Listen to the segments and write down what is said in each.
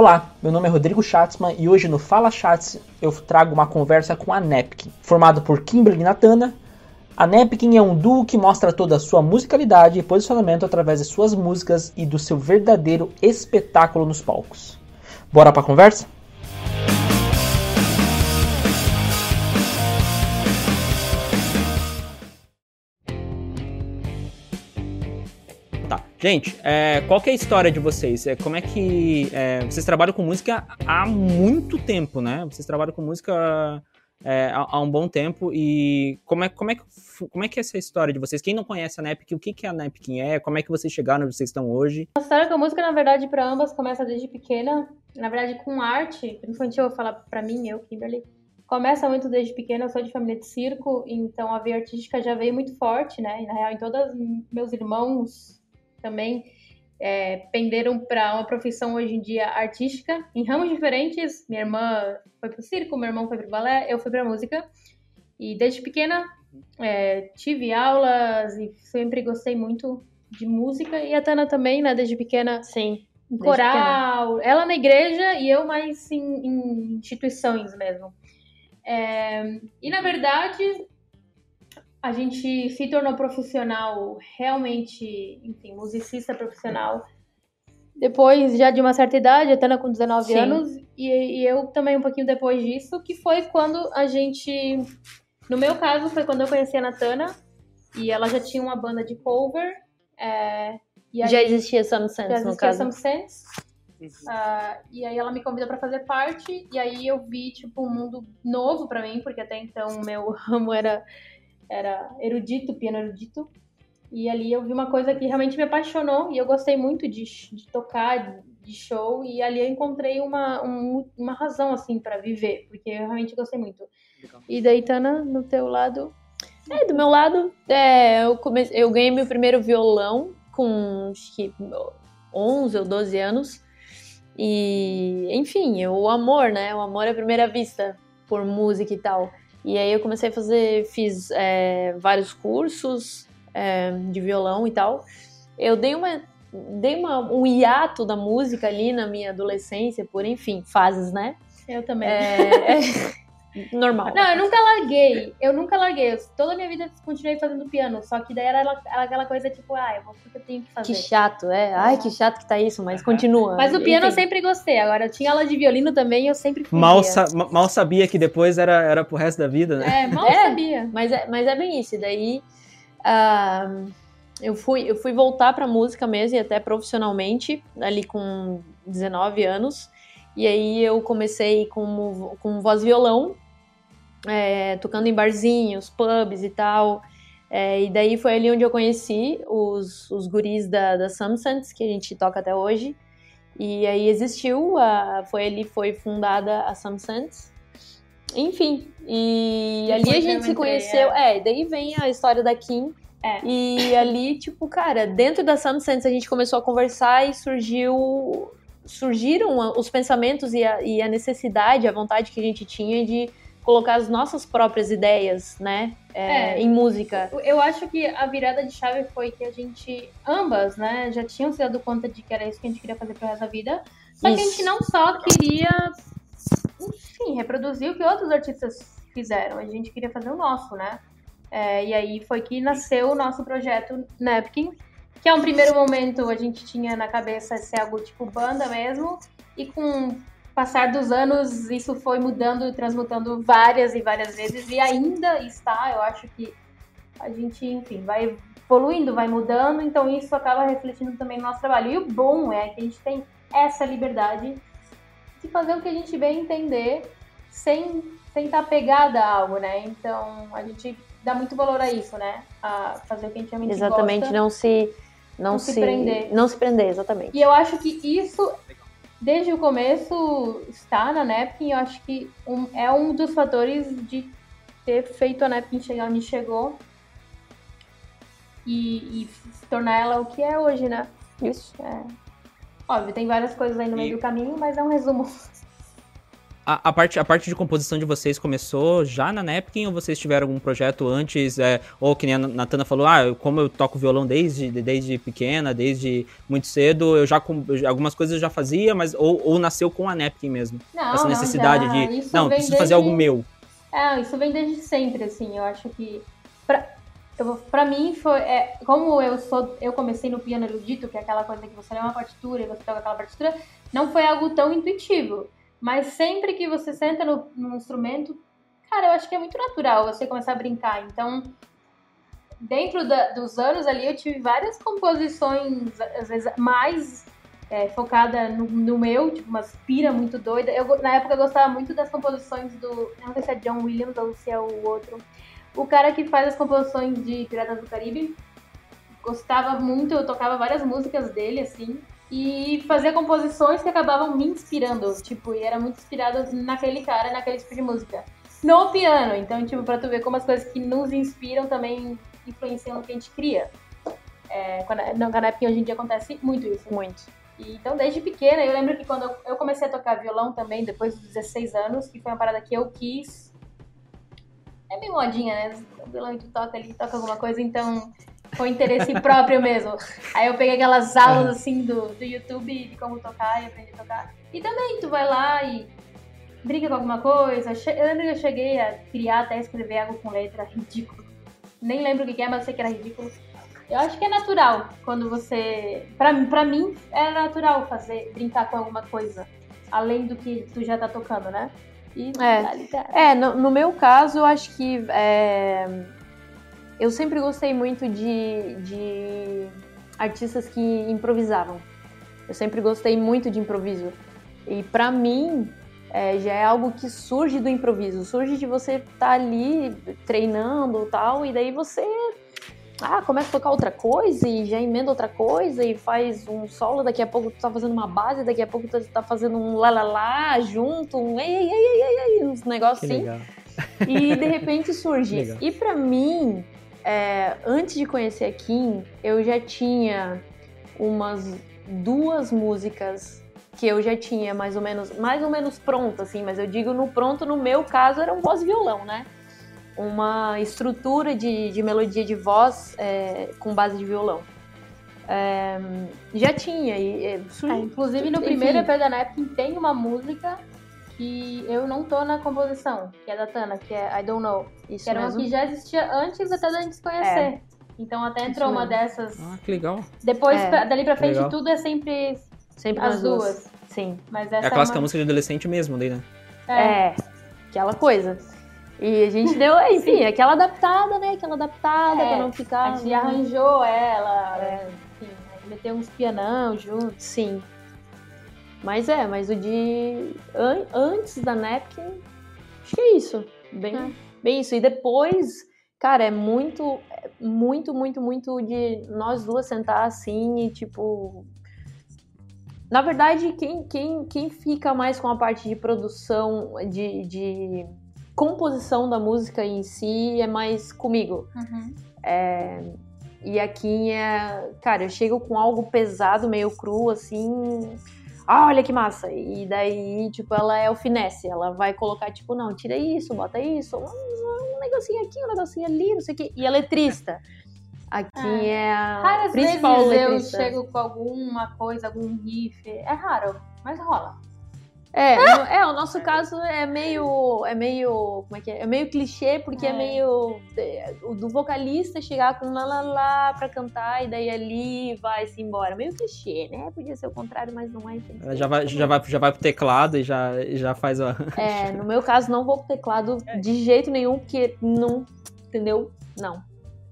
Olá, meu nome é Rodrigo Schatzman e hoje no Fala Chats eu trago uma conversa com a Nepkin. Formado por Kimberly Natana, a Nepkin é um duo que mostra toda a sua musicalidade e posicionamento através de suas músicas e do seu verdadeiro espetáculo nos palcos. Bora pra conversa? Gente, é, qual que é a história de vocês? É, como é que. É, vocês trabalham com música há muito tempo, né? Vocês trabalham com música é, há, há, um bom tempo. E como é, como, é que, como é que é essa história de vocês? Quem não conhece a Nepkin, o que, que a Nepkin é? Como é que vocês chegaram onde vocês estão hoje? A história com a música, na verdade, para ambas começa desde pequena. Na verdade, com arte, infantil, eu falar para mim, eu, Kimberly. Começa muito desde pequena, eu sou de família de circo, então a veia artística já veio muito forte, né? E, na real, em todos meus irmãos também é, penderam para uma profissão hoje em dia artística, em ramos diferentes. Minha irmã foi para o circo, meu irmão foi para o balé, eu fui para música. E desde pequena é, tive aulas e sempre gostei muito de música. E a Tana também, né? Desde pequena. Sim. Em coral. Pequena. Ela na igreja e eu mais em, em instituições mesmo. É, e na verdade, a gente se tornou profissional, realmente, enfim, musicista profissional. Depois, já de uma certa idade, até com 19 Sim. anos, e, e, eu também um pouquinho depois disso, que foi quando a gente. No meu caso, foi quando eu conheci a Natana, e ela já tinha uma banda de cover. É, aí, já existia Some Sense, já existia no caso. Some Sense. Uh, e aí ela me convida para fazer parte, e aí eu vi, tipo, um mundo novo para mim, porque até então o meu ramo era era erudito, piano erudito. E ali eu vi uma coisa que realmente me apaixonou e eu gostei muito de, de tocar, de show. E ali eu encontrei uma, um, uma razão, assim, para viver, porque eu realmente gostei muito. Legal. E daí, Tana, no teu lado? É, do meu lado, é, eu, comecei, eu ganhei meu primeiro violão com acho que 11 ou 12 anos. E, enfim, o amor, né? O amor à primeira vista por música e tal. E aí eu comecei a fazer, fiz é, vários cursos é, de violão e tal. Eu dei uma dei uma, um hiato da música ali na minha adolescência, por enfim, fases, né? Eu também. É, normal. Não, eu nunca larguei. Eu nunca larguei. Eu, toda a minha vida continuei fazendo piano. Só que daí era, era aquela coisa tipo, ah, eu vou porque eu tenho que fazer. Que chato, é. Ai, que chato que tá isso, mas continua. Mas o piano Enfim. eu sempre gostei. Agora, eu tinha aula de violino também eu sempre fui. Mal, sa mal sabia que depois era, era pro resto da vida, né? É, mal é, sabia. Mas é, mas é bem isso. E daí. Uh, eu fui, eu fui voltar pra música mesmo, e até profissionalmente, ali com 19 anos. E aí eu comecei com, com voz violão, é, tocando em barzinhos, pubs e tal. É, e daí foi ali onde eu conheci os, os guris da, da Samsons, que a gente toca até hoje. E aí existiu, a, foi ali foi fundada a Samsons. Enfim, e Depois ali a gente se conheceu. É. é, daí vem a história da Kim. É. E ali, tipo, cara, dentro da Samsons a gente começou a conversar e surgiu surgiram os pensamentos e a, e a necessidade, a vontade que a gente tinha de colocar as nossas próprias ideias, né, é, é, em música. Eu acho que a virada de chave foi que a gente, ambas, né, já tinham se dado conta de que era isso que a gente queria fazer pro resto da vida, só isso. que a gente não só queria, enfim, reproduzir o que outros artistas fizeram, a gente queria fazer o nosso, né, é, e aí foi que nasceu o nosso projeto Napkin, que é um primeiro momento a gente tinha na cabeça ser algo tipo banda mesmo, e com passar dos anos isso foi mudando e transmutando várias e várias vezes, e ainda está, eu acho que a gente, enfim, vai evoluindo, vai mudando, então isso acaba refletindo também no nosso trabalho. E o bom é que a gente tem essa liberdade de fazer o que a gente bem entender sem, sem estar pegada a algo, né? Então a gente dá muito valor a isso, né? A fazer o que a gente realmente Exatamente, gosta. não se não, não se, se, prender. Não se prender, exatamente. E eu acho que isso, desde o começo, está na Napkin. Eu acho que um, é um dos fatores de ter feito a Napkin chegar onde chegou e, e se tornar ela o que é hoje, né? Isso. É. Óbvio, tem várias coisas aí no meio e... do caminho, mas é um resumo. A, a, parte, a parte de composição de vocês começou já na Napkin ou vocês tiveram algum projeto antes? É, ou que nem a Natana falou, ah, como eu toco violão desde, desde pequena, desde muito cedo, eu já algumas coisas eu já fazia, mas ou, ou nasceu com a Napkin mesmo? Não, essa necessidade não, de, não, preciso desde... fazer algo meu. É, isso vem desde sempre, assim, eu acho que... Pra... Eu, pra mim foi. É, como eu sou. Eu comecei no piano erudito, que é aquela coisa que você lê uma partitura e você toca aquela partitura, não foi algo tão intuitivo. Mas sempre que você senta no, no instrumento, cara, eu acho que é muito natural você começar a brincar. Então, dentro da, dos anos ali, eu tive várias composições, às vezes mais é, focada no, no, meu, tipo, umas pira muito doida. Eu, na época eu gostava muito das composições do. Não sei se é John Williams ou se é o outro. O cara que faz as composições de Piratas do Caribe. Gostava muito, eu tocava várias músicas dele, assim e fazia composições que acabavam me inspirando, tipo, e era muito inspirado naquele cara, naquele tipo de música. No piano, então, tipo, pra tu ver como as coisas que nos inspiram também influenciam no que a gente cria. É, quando, no Canapim hoje em dia acontece muito isso. Muito. E, então, desde pequena, eu lembro que quando eu, eu comecei a tocar violão também, depois dos 16 anos, que foi uma parada que eu quis. É bem modinha, né? O violão tu toca ali, toca alguma coisa, então com interesse próprio mesmo. Aí eu peguei aquelas aulas assim do, do YouTube de como tocar e aprendi a tocar. E também tu vai lá e brinca com alguma coisa. Eu lembro que eu cheguei a criar até escrever algo com letra ridículo. Nem lembro o que é, mas eu sei que era ridículo. Eu acho que é natural quando você. Pra, pra mim, é natural fazer, brincar com alguma coisa. Além do que tu já tá tocando, né? E, é, é no, no, meu caso, eu acho que é, eu sempre gostei muito de, de artistas que improvisavam. Eu sempre gostei muito de improviso. E para mim, é, já é algo que surge do improviso. Surge de você estar tá ali treinando e tal, e daí você ah, começa a tocar outra coisa e já emenda outra coisa e faz um solo, daqui a pouco tu tá fazendo uma base, daqui a pouco tu tá fazendo um lá junto, um ei, ei, ei, ei, ei, uns negócios assim. Legal. E de repente surge. e para mim, é, antes de conhecer a Kim, eu já tinha umas duas músicas que eu já tinha mais ou menos, mais ou menos pronta, assim, mas eu digo no pronto, no meu caso, era um voz violão, né? Uma estrutura de, de melodia de voz é, com base de violão. É, já tinha. E, é, inclusive no primeiro EP da Napkin tem uma música que eu não tô na composição, que é da Tana, que é I Don't Know. Isso que era mesmo. uma que já existia antes até da gente se conhecer. É. Então até entrou uma dessas. Ah, que legal. Depois, é. pra, dali pra frente, tudo é sempre, sempre as duas. duas. Sim. Mas essa é a clássica é uma... música de adolescente mesmo, daí, né? É. é. Aquela coisa. E a gente deu, enfim, aquela adaptada, né? Aquela adaptada é, pra não ficar. A gente arranjou ela, é. enfim, meteu uns pianão junto. Sim. Mas é, mas o de an antes da Napkin, acho que é isso. Bem, é. bem isso. E depois, cara, é muito, muito, muito, muito de nós duas sentar assim e tipo. Na verdade, quem, quem, quem fica mais com a parte de produção, de, de composição da música em si, é mais comigo. Uhum. É, e aqui é. Cara, eu chego com algo pesado, meio cru, assim ah, olha que massa. E daí, tipo, ela é o finesse. Ela vai colocar, tipo, não, tira isso, bota isso, um, um negocinho aqui, um negocinho ali, não sei o quê. E a letrista. Aqui é, é a Raras principal vezes letrista. eu chego com alguma coisa, algum riff. É raro, mas rola. É, é, o nosso caso é meio, é meio, como é que é? É meio clichê, porque é, é meio é, o do vocalista chegar com lá lá lá pra cantar e daí ali vai-se embora. Meio clichê, né? Podia ser o contrário, mas não é. Ela já vai, já vai, já vai pro teclado e já, já faz a... É, no meu caso não vou pro teclado de jeito nenhum, porque não, entendeu? Não.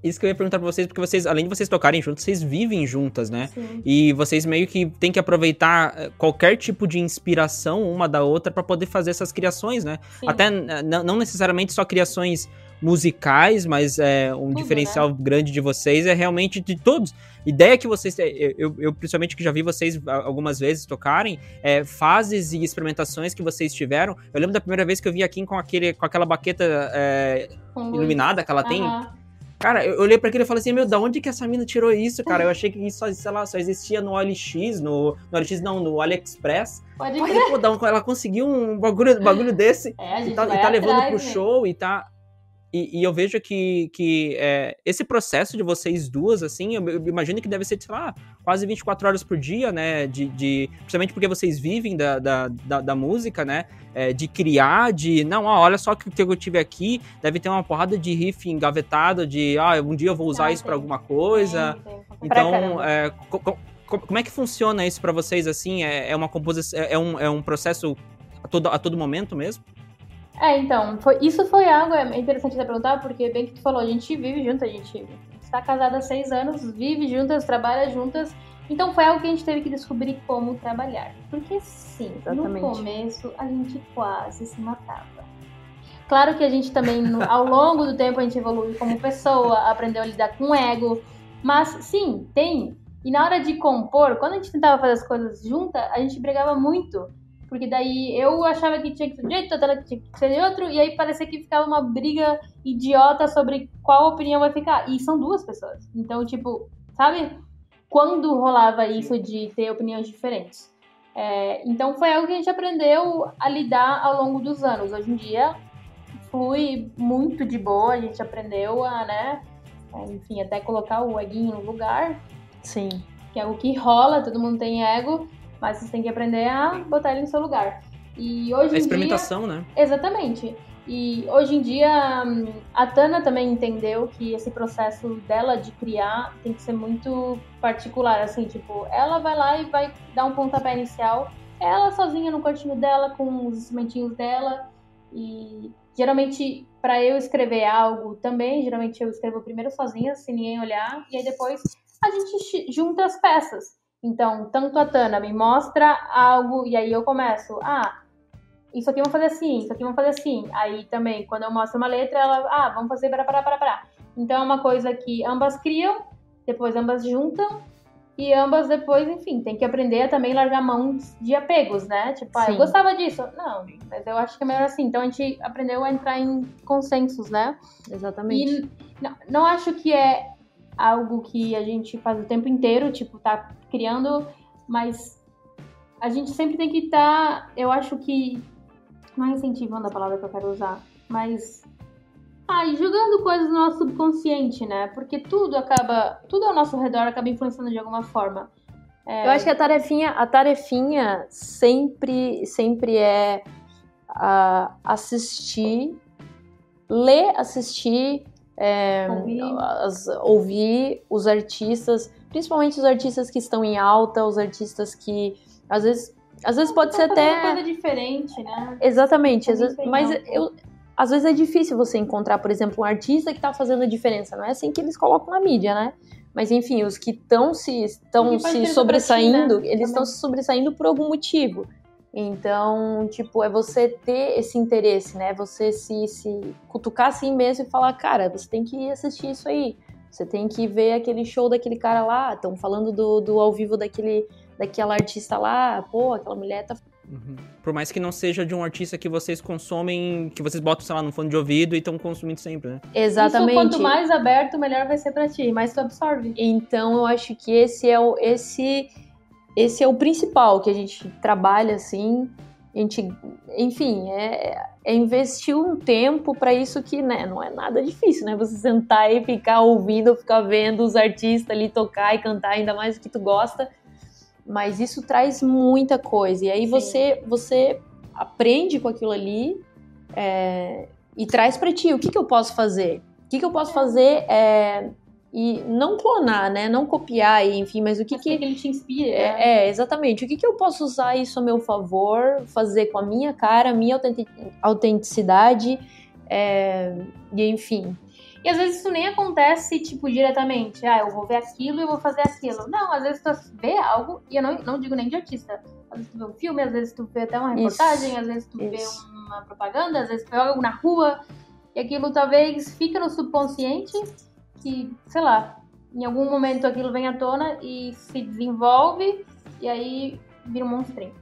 Isso que eu ia perguntar pra vocês, porque vocês, além de vocês tocarem juntos, vocês vivem juntas, né? Sim. E vocês meio que têm que aproveitar eh, qualquer tipo de inspiração uma da outra para poder fazer essas criações, né? Sim. Até não necessariamente só criações musicais, mas é, um Tudo, diferencial né? grande de vocês é realmente de todos. Ideia que vocês. Eu, eu, principalmente que já vi vocês algumas vezes tocarem, é, fases e experimentações que vocês tiveram. Eu lembro da primeira vez que eu vi aqui com, aquele, com aquela baqueta é, iluminada que ela tem. Cara, eu olhei para aquilo e falei assim, meu, da onde que essa mina tirou isso, cara? Eu achei que isso, sei lá, só existia no OLX, no, no OLX não, no AliExpress. Pode Olha, pô, ela conseguiu um bagulho, bagulho desse é, e tá, e tá levando pro né? show e tá e, e, eu vejo que, que é, esse processo de vocês duas, assim, eu, eu, imagino que deve ser, sei lá, quase 24 horas por dia, né? De, de, principalmente porque vocês vivem da, da, da, da música, né? É, de criar, de. Não, ó, olha só o que, que eu tive aqui. Deve ter uma porrada de riff engavetado, de. Ah, um dia eu vou usar ah, isso para alguma coisa. Tem, tem. Então, é, co, co, como é que funciona isso para vocês, assim? É, é uma composição. É, é, um, é um processo a todo, a todo momento mesmo? É, então, foi, isso foi algo é interessante de perguntar, porque bem que tu falou, a gente vive junto, a gente está casada há seis anos, vive juntas, trabalha juntas, então foi algo que a gente teve que descobrir como trabalhar. Porque sim, Exatamente. no começo a gente quase se matava. Claro que a gente também, ao longo do tempo, a gente evolui como pessoa, aprendeu a lidar com o ego, mas sim, tem. E na hora de compor, quando a gente tentava fazer as coisas juntas, a gente brigava muito. Porque daí eu achava que tinha que ser de um jeito, a que tinha que ser de outro, e aí parecia que ficava uma briga idiota sobre qual opinião vai ficar. E são duas pessoas. Então, tipo, sabe? Quando rolava isso de ter opiniões diferentes. É, então foi algo que a gente aprendeu a lidar ao longo dos anos. Hoje em dia flui muito de boa, a gente aprendeu a, né? Enfim, até colocar o eguinho no lugar. Sim. Que é o que rola, todo mundo tem ego. Mas você tem que aprender a botar ele no seu lugar. E hoje a experimentação, dia... né? Exatamente. E hoje em dia a Tana também entendeu que esse processo dela de criar tem que ser muito particular, assim, tipo, ela vai lá e vai dar um pontapé inicial, ela sozinha no quartinho dela com os instrumentinhos dela e geralmente para eu escrever algo também, geralmente eu escrevo primeiro sozinha, sem ninguém olhar, e aí depois a gente junta as peças. Então, tanto a Tana me mostra algo e aí eu começo, ah, isso aqui vamos fazer assim, isso aqui vamos fazer assim. Aí também, quando eu mostro uma letra, ela, ah, vamos fazer para para para para. Então é uma coisa que ambas criam, depois ambas juntam e ambas depois, enfim, tem que aprender a também largar mãos de apegos, né? Tipo, ah, eu gostava disso. Não, mas eu acho que é melhor assim. Então a gente aprendeu a entrar em consensos, né? Exatamente. E não, não acho que é algo que a gente faz o tempo inteiro, tipo, tá criando, mas a gente sempre tem que estar, tá, eu acho que, não é incentivando a palavra que eu quero usar, mas ai, jogando coisas no nosso subconsciente, né? Porque tudo acaba, tudo ao nosso redor acaba influenciando de alguma forma. É... Eu acho que a tarefinha, a tarefinha sempre, sempre é uh, assistir, ler, assistir, é, ouvir. As, ouvir os artistas, principalmente os artistas que estão em alta, os artistas que às vezes às vezes pode ser até uma coisa diferente, né? Exatamente, vezes, mas eu às vezes é difícil você encontrar, por exemplo, um artista que está fazendo a diferença. Não é assim que eles colocam na mídia, né? Mas enfim, os que estão se estão se sobressaindo, ti, né? eles estão se sobressaindo por algum motivo. Então, tipo, é você ter esse interesse, né? Você se, se cutucar assim mesmo e falar, cara, você tem que assistir isso aí. Você tem que ver aquele show daquele cara lá. Estão falando do, do ao vivo daquele, daquela artista lá. Pô, aquela mulher tá. Uhum. Por mais que não seja de um artista que vocês consomem, que vocês botam, sei lá, no fone de ouvido e estão consumindo sempre, né? Exatamente. Isso, quanto mais aberto, melhor vai ser para ti, mais tu absorve. Então, eu acho que esse é o. Esse esse é o principal que a gente trabalha assim. A gente, enfim, é, é investir um tempo para isso que né, não é nada difícil, né? Você sentar e ficar ouvindo, ficar vendo os artistas ali tocar e cantar, ainda mais o que tu gosta. Mas isso traz muita coisa. E aí você, você aprende com aquilo ali é, e traz para ti. O que, que eu posso fazer? O que, que eu posso fazer é, e não clonar, né? Não copiar, enfim, mas o que mas que, que ele te inspira? É, né? é, exatamente. O que que eu posso usar isso a meu favor, fazer com a minha cara, a minha autenticidade, é, e enfim. E às vezes isso nem acontece, tipo, diretamente. Ah, eu vou ver aquilo e eu vou fazer aquilo. Não, às vezes tu vê algo, e eu não, não digo nem de artista. Às vezes tu vê um filme, às vezes tu vê até uma reportagem, isso, às vezes tu isso. vê uma propaganda, às vezes tu vê algo na rua, e aquilo talvez fica no subconsciente que, sei lá, em algum momento aquilo vem à tona e se desenvolve e aí vira um monstrinho.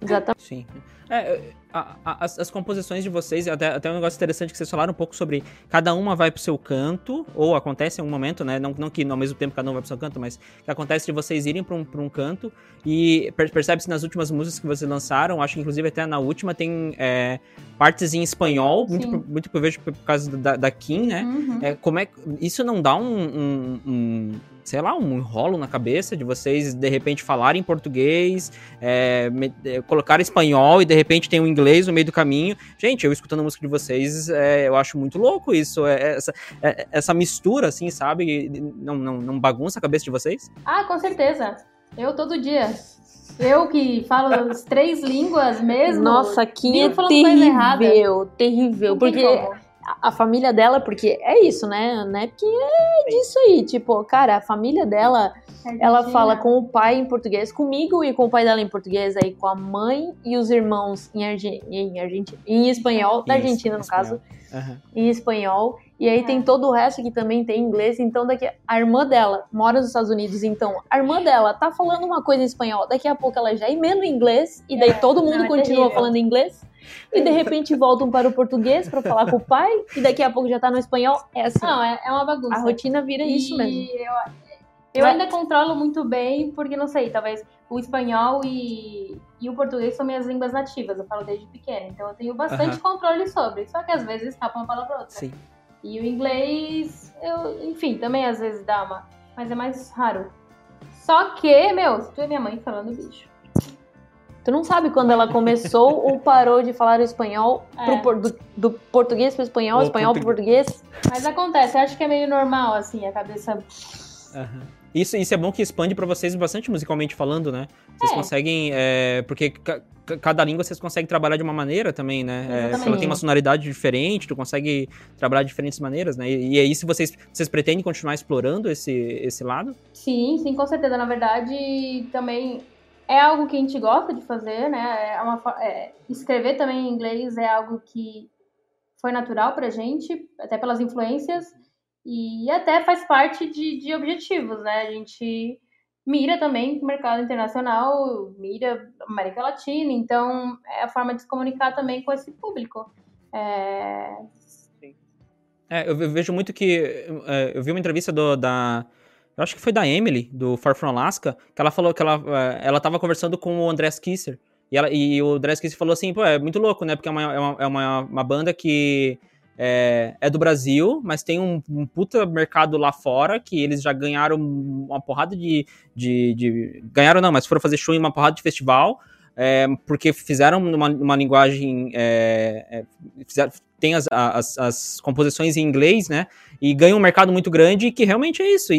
Exatamente. Sim. É, a, a, as, as, composições de vocês, até, até um negócio interessante que vocês falaram um pouco sobre cada uma vai pro seu canto, ou acontece em um momento, né? Não, não que ao mesmo tempo cada um vai pro seu canto, mas que acontece de vocês irem pra um, pra um canto e percebe-se nas últimas músicas que vocês lançaram, acho que inclusive até na última tem é, partes em espanhol, muito, muito por, por causa da, da Kim, né? Uhum. É, como é, isso não dá um, um, um sei lá, um enrolo na cabeça de vocês de repente falarem português, é, me, é, colocar espanhol e de repente tem o um inglês no meio do caminho. Gente, eu escutando a música de vocês, é, eu acho muito louco isso, é, é, essa, é, essa mistura, assim, sabe? Não, não, não bagunça a cabeça de vocês? Ah, com certeza. Eu todo dia. Eu que falo as três línguas mesmo. Nossa, que é terrível, terrível. Porque a família dela, porque é isso, né? Né? Porque é disso aí. Tipo, cara, a família dela, ela fala com o pai em português, comigo e com o pai dela em português, aí com a mãe e os irmãos em, Arge em, Argentina, em espanhol, da Argentina, no espanhol. caso, uhum. em espanhol. E aí é. tem todo o resto que também tem inglês. Então, daqui a irmã dela mora nos Estados Unidos. Então, a irmã dela tá falando uma coisa em espanhol. Daqui a pouco ela já emenda em inglês. E daí é. todo mundo Não, é continua falando inglês e de repente voltam para o português para falar com o pai, e daqui a pouco já tá no espanhol. É assim. Não, é, é uma bagunça. A rotina vira e isso mesmo. Eu, eu ainda controlo muito bem, porque não sei, talvez o espanhol e, e o português são minhas línguas nativas, eu falo desde pequena, então eu tenho bastante controle sobre, só que às vezes escapa uma palavra outra. Sim. E o inglês, eu, enfim, também às vezes dá uma, mas é mais raro. Só que, meu, se tu é minha mãe falando bicho. Tu não sabe quando ela começou ou parou de falar espanhol é. pro, do, do, português para espanhol, ou espanhol para português. Mas acontece, eu acho que é meio normal, assim, a cabeça. Uhum. Isso, isso é bom que expande para vocês bastante musicalmente falando, né? Vocês é. conseguem. É, porque ca cada língua vocês conseguem trabalhar de uma maneira também, né? É, ela tem uma sonoridade diferente, tu consegue trabalhar de diferentes maneiras, né? E, e aí, se vocês, vocês pretendem continuar explorando esse, esse lado? Sim, sim, com certeza. Na verdade, também é algo que a gente gosta de fazer, né? É uma, é, escrever também em inglês é algo que foi natural pra gente, até pelas influências, e até faz parte de, de objetivos, né? A gente mira também o mercado internacional, mira América Latina, então é a forma de se comunicar também com esse público. É... É, eu vejo muito que. É, eu vi uma entrevista do, da eu acho que foi da Emily, do Far From Alaska, que ela falou que ela, eh, ela tava conversando com o Andrés Kisser. E, ela, e o Andrés Kisser falou assim, pô, é muito louco, né? Porque é uma, é uma, é uma, uma banda que é, é, do Brasil, mas tem um, um, puta mercado lá fora, que eles já ganharam uma porrada de, de, de, Ganharam não, mas foram fazer show em uma porrada de festival, é, porque fizeram uma, uma linguagem... É, é fizeram, tem as, as, as, composições em inglês, né? E ganha um mercado muito grande que realmente é isso. E,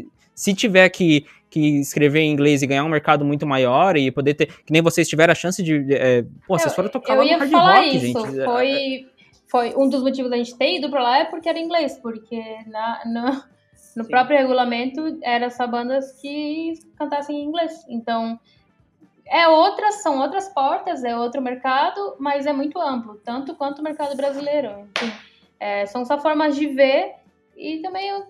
e, se tiver que, que escrever em inglês e ganhar um mercado muito maior e poder ter. Que nem vocês tiveram a chance de. É, pô, vocês foram tocar lá no hard rock, isso. gente. Foi, foi um dos motivos da gente ter ido pra lá é porque era inglês, porque na, no, no próprio regulamento era só bandas que cantassem em inglês. Então é outras, são outras portas, é outro mercado, mas é muito amplo, tanto quanto o mercado brasileiro. Enfim, é, são só formas de ver e também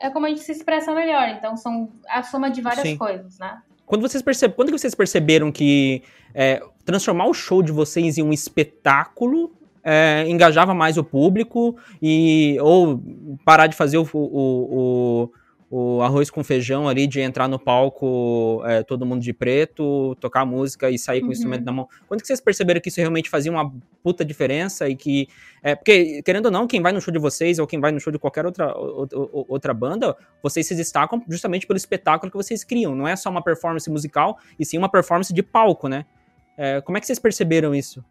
é como a gente se expressa melhor. Então são a soma de várias Sim. coisas, né? Quando vocês percebem, quando vocês perceberam que é, transformar o show de vocês em um espetáculo é, engajava mais o público e ou parar de fazer o, o, o o arroz com feijão ali de entrar no palco é, todo mundo de preto, tocar música e sair com uhum. o instrumento na mão. Quando que vocês perceberam que isso realmente fazia uma puta diferença e que... É, porque, querendo ou não, quem vai no show de vocês ou quem vai no show de qualquer outra, outra banda, vocês se destacam justamente pelo espetáculo que vocês criam. Não é só uma performance musical, e sim uma performance de palco, né? É, como é que vocês perceberam isso?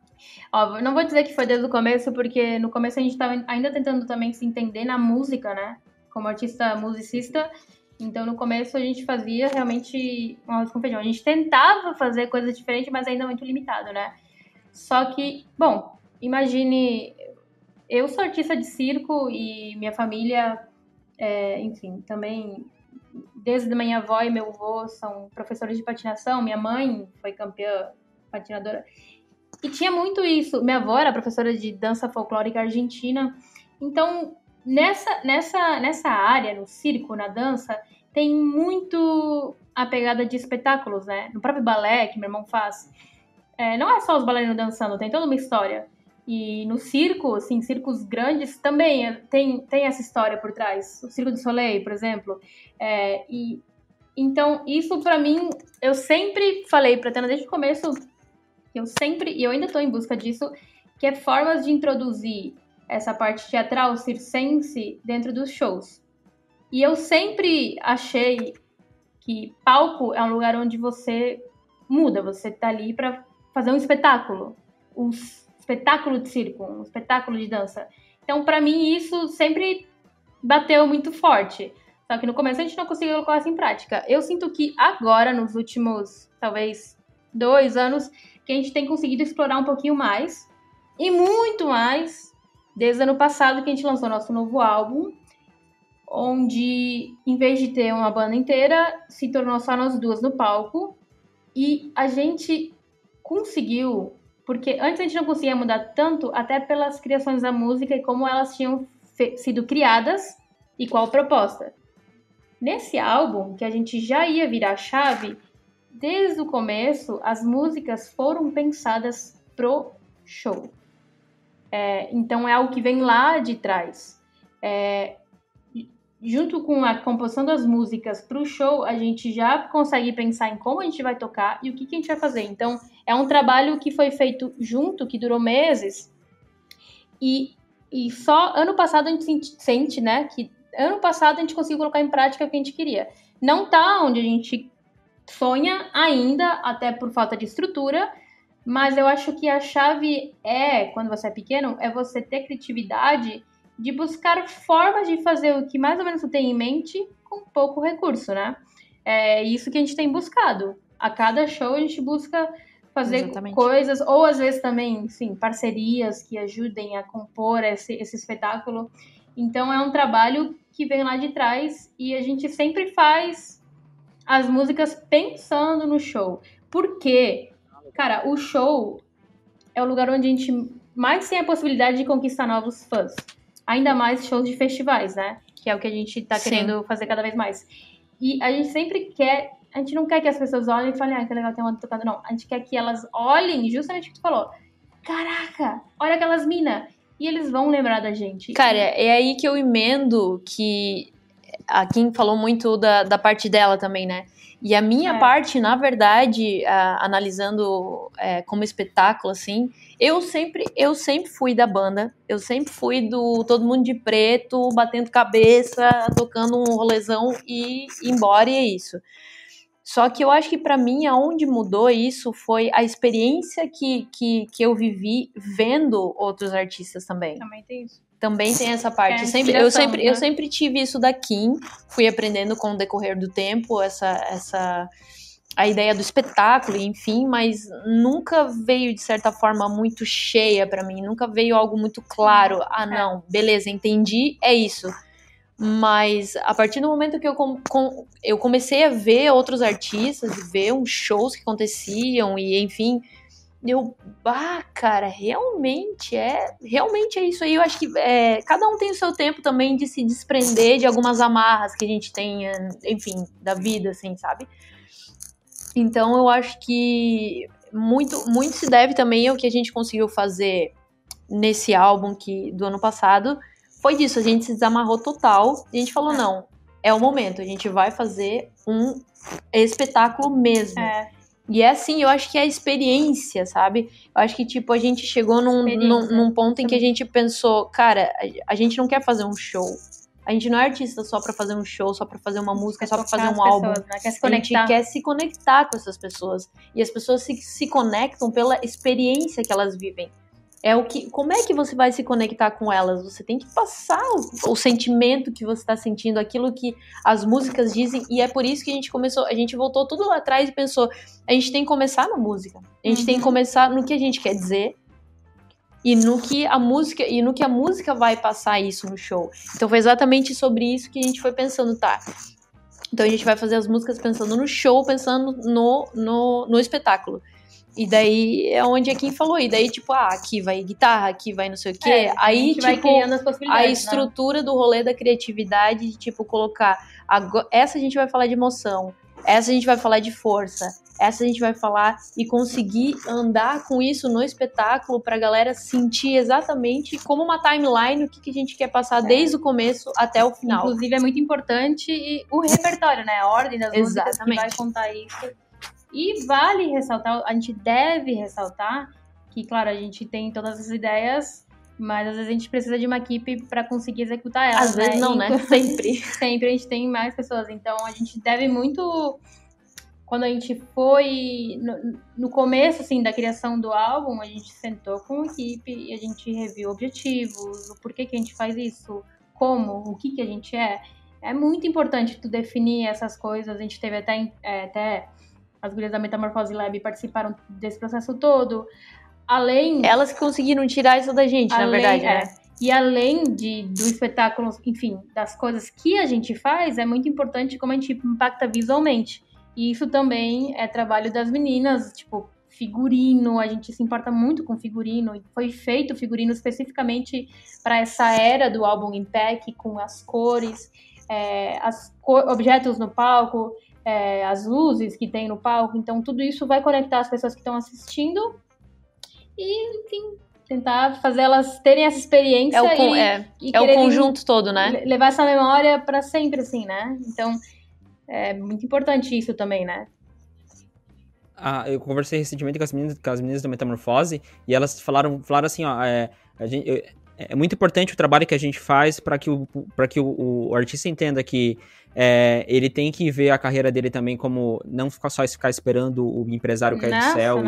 Ó, não vou dizer que foi desde o começo, porque no começo a gente estava ainda tentando também se entender na música, né? Como artista musicista. Então, no começo, a gente fazia realmente um arroz com feijão. A gente tentava fazer coisas diferentes, mas ainda muito limitado, né? Só que, bom, imagine... Eu sou artista de circo e minha família, é, enfim, também... Desde minha avó e meu avô são professores de patinação. Minha mãe foi campeã patinadora. E tinha muito isso. Minha avó era professora de dança folclórica argentina. Então, Nessa, nessa, nessa área, no circo, na dança, tem muito a pegada de espetáculos, né? No próprio balé que meu irmão faz. é, não é só os bailarinos dançando, tem toda uma história. E no circo, assim, circos grandes também é, tem, tem essa história por trás. O Circo do Soleil, por exemplo. É, e então isso para mim, eu sempre falei para Tana desde o começo, eu sempre e eu ainda estou em busca disso, que é formas de introduzir essa parte teatral circense dentro dos shows. E eu sempre achei que palco é um lugar onde você muda, você tá ali para fazer um espetáculo. Um espetáculo de circo, um espetáculo de dança. Então, para mim, isso sempre bateu muito forte. Só que no começo a gente não conseguiu colocar isso em prática. Eu sinto que agora, nos últimos, talvez, dois anos, que a gente tem conseguido explorar um pouquinho mais. E muito mais, desde ano passado que a gente lançou nosso novo álbum, onde, em vez de ter uma banda inteira, se tornou só nós duas no palco. E a gente conseguiu porque antes a gente não conseguia mudar tanto, até pelas criações da música e como elas tinham sido criadas e qual proposta. Nesse álbum, que a gente já ia virar chave, desde o começo as músicas foram pensadas pro show. É, então é algo que vem lá de trás. É, junto com a composição das músicas para o show, a gente já consegue pensar em como a gente vai tocar e o que, que a gente vai fazer. Então, é um trabalho que foi feito junto, que durou meses. E, e só ano passado a gente sente, né, que ano passado a gente conseguiu colocar em prática o que a gente queria. Não tá onde a gente sonha ainda, até por falta de estrutura, mas eu acho que a chave é, quando você é pequeno, é você ter criatividade de buscar formas de fazer o que mais ou menos você tem em mente com pouco recurso, né? É isso que a gente tem buscado. A cada show a gente busca fazer Exatamente. coisas, ou às vezes também, sim, parcerias que ajudem a compor esse, esse espetáculo. Então é um trabalho que vem lá de trás e a gente sempre faz as músicas pensando no show. Porque, cara, o show é o lugar onde a gente mais tem a possibilidade de conquistar novos fãs ainda mais shows de festivais, né? Que é o que a gente tá querendo Sim. fazer cada vez mais. E a gente sempre quer. A gente não quer que as pessoas olhem e falem, ah, que legal ter uma tocando, não. A gente quer que elas olhem justamente o que tu falou. Caraca, olha aquelas minas. E eles vão lembrar da gente. Cara, é aí que eu emendo que a Kim falou muito da, da parte dela também, né? E a minha é. parte, na verdade, analisando é, como espetáculo, assim, eu sempre, eu sempre fui da banda, eu sempre fui do todo mundo de preto, batendo cabeça, tocando um rolezão e embora, e é isso. Só que eu acho que para mim, aonde mudou isso foi a experiência que, que, que eu vivi vendo outros artistas também. Também tem isso também tem essa parte. É eu, sempre, eu, sempre, né? eu sempre tive isso da Kim, fui aprendendo com o decorrer do tempo essa, essa a ideia do espetáculo, enfim, mas nunca veio de certa forma muito cheia para mim, nunca veio algo muito claro. Ah, é. não, beleza, entendi, é isso. Mas a partir do momento que eu, com, com, eu comecei a ver outros artistas, ver uns shows que aconteciam e enfim, eu, ah, cara, realmente é, realmente é isso aí. Eu acho que é, cada um tem o seu tempo também de se desprender de algumas amarras que a gente tem, enfim, da vida, assim, sabe? Então eu acho que muito, muito se deve também ao que a gente conseguiu fazer nesse álbum que do ano passado. Foi disso, a gente se desamarrou total. E a gente falou, não, é o momento, a gente vai fazer um espetáculo mesmo. É. E é assim, eu acho que é a experiência, sabe? Eu acho que, tipo, a gente chegou num, num, num, ponto em que a gente pensou, cara, a, gente não quer fazer um show. A gente não é artista só para fazer um show, só para fazer uma música, só para fazer um álbum. Pessoas, né? quer se a gente quer se conectar com essas pessoas. E as pessoas se, se conectam pela experiência que elas vivem é o que. Como é que você vai se conectar com elas? Você tem que passar o, o sentimento que você está sentindo, aquilo que as músicas dizem, e é por isso que a gente começou, a gente voltou tudo lá atrás e pensou, a gente tem que começar na música. A gente uhum. tem que uhum. começar no que a gente quer dizer e no que a música e no que a música vai passar isso no show. Então foi exatamente sobre isso que a gente foi pensando, tá? Então a gente vai fazer as músicas pensando no show, pensando no, no, no espetáculo. E daí é onde é quem falou. E daí, tipo, ah, aqui vai guitarra, aqui vai não sei o quê. É, aí, tipo, a né? estrutura né? do rolê da criatividade, de, tipo, colocar. essa a gente vai falar de emoção. Essa a gente vai falar de força. essa a gente vai falar e conseguir andar com isso no espetáculo para a galera sentir exatamente como uma timeline o que, que a gente quer passar é. desde o começo até o final. Inclusive é muito importante o repertório, né? A ordem das exatamente. músicas que vai contar isso. E vale ressaltar, a gente deve ressaltar que, claro, a gente tem todas as ideias mas às vezes a gente precisa de uma equipe para conseguir executar elas. Às né? vezes não, né? Sempre. Sempre a gente tem mais pessoas. Então a gente deve muito. Quando a gente foi no, no começo assim da criação do álbum, a gente sentou com a equipe e a gente reviu objetivos, o porquê que a gente faz isso, como, o que que a gente é. É muito importante tu definir essas coisas. A gente teve até, é, até as gurias da Metamorfose Lab participaram desse processo todo além. Elas que conseguiram tirar isso da gente, além, na verdade, né? É, e além de, do espetáculo, enfim, das coisas que a gente faz, é muito importante como a gente impacta visualmente. E isso também é trabalho das meninas, tipo, figurino, a gente se importa muito com figurino. Foi feito figurino especificamente para essa era do álbum Impact, com as cores, é, as co objetos no palco, é, as luzes que tem no palco. Então, tudo isso vai conectar as pessoas que estão assistindo e, enfim, tentar fazer elas terem essa experiência é o, e, é, e é o conjunto todo, né? Levar essa memória para sempre, assim, né? Então, é muito importante isso também, né? Ah, eu conversei recentemente com as meninas, com as meninas da Metamorfose e elas falaram, falaram assim, ó, é, a gente, é muito importante o trabalho que a gente faz para que, o, que o, o artista entenda que é, ele tem que ver a carreira dele também como não ficar só ficar esperando o empresário cair Nossa, do céu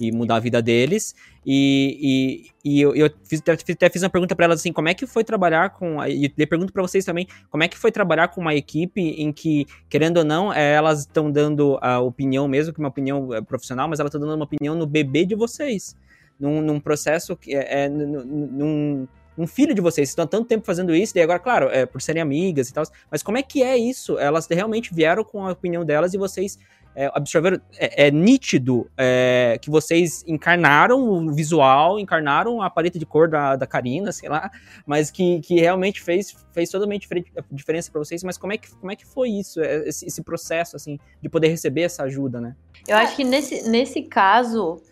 e, e, mudar a vida deles. E, e, e eu, eu fiz, até fiz uma pergunta para elas assim, como é que foi trabalhar com. E eu pergunto para vocês também, como é que foi trabalhar com uma equipe em que, querendo ou não, é, elas estão dando a opinião mesmo, que uma opinião é, profissional, mas elas estão dando uma opinião no bebê de vocês. Num, num processo que é, é num, um filho de vocês, estão há tanto tempo fazendo isso, e agora, claro, é, por serem amigas e tal, mas como é que é isso? Elas realmente vieram com a opinião delas e vocês é, absorveram, é, é nítido é, que vocês encarnaram o visual, encarnaram a paleta de cor da, da Karina, sei lá, mas que, que realmente fez, fez totalmente diferença para vocês, mas como é, que, como é que foi isso, é, esse, esse processo, assim, de poder receber essa ajuda, né? Eu acho que nesse, nesse caso,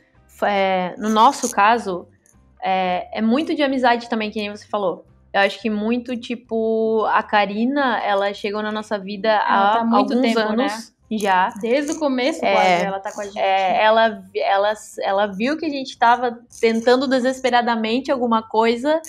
é, no nosso caso, é, é muito de amizade também, que nem você falou. Eu acho que muito, tipo, a Karina, ela chegou na nossa vida há tá alguns tempo, anos. Né? Já. Desde o começo, é, quase, ela tá com a gente. É, ela, ela, ela viu que a gente tava tentando desesperadamente alguma coisa.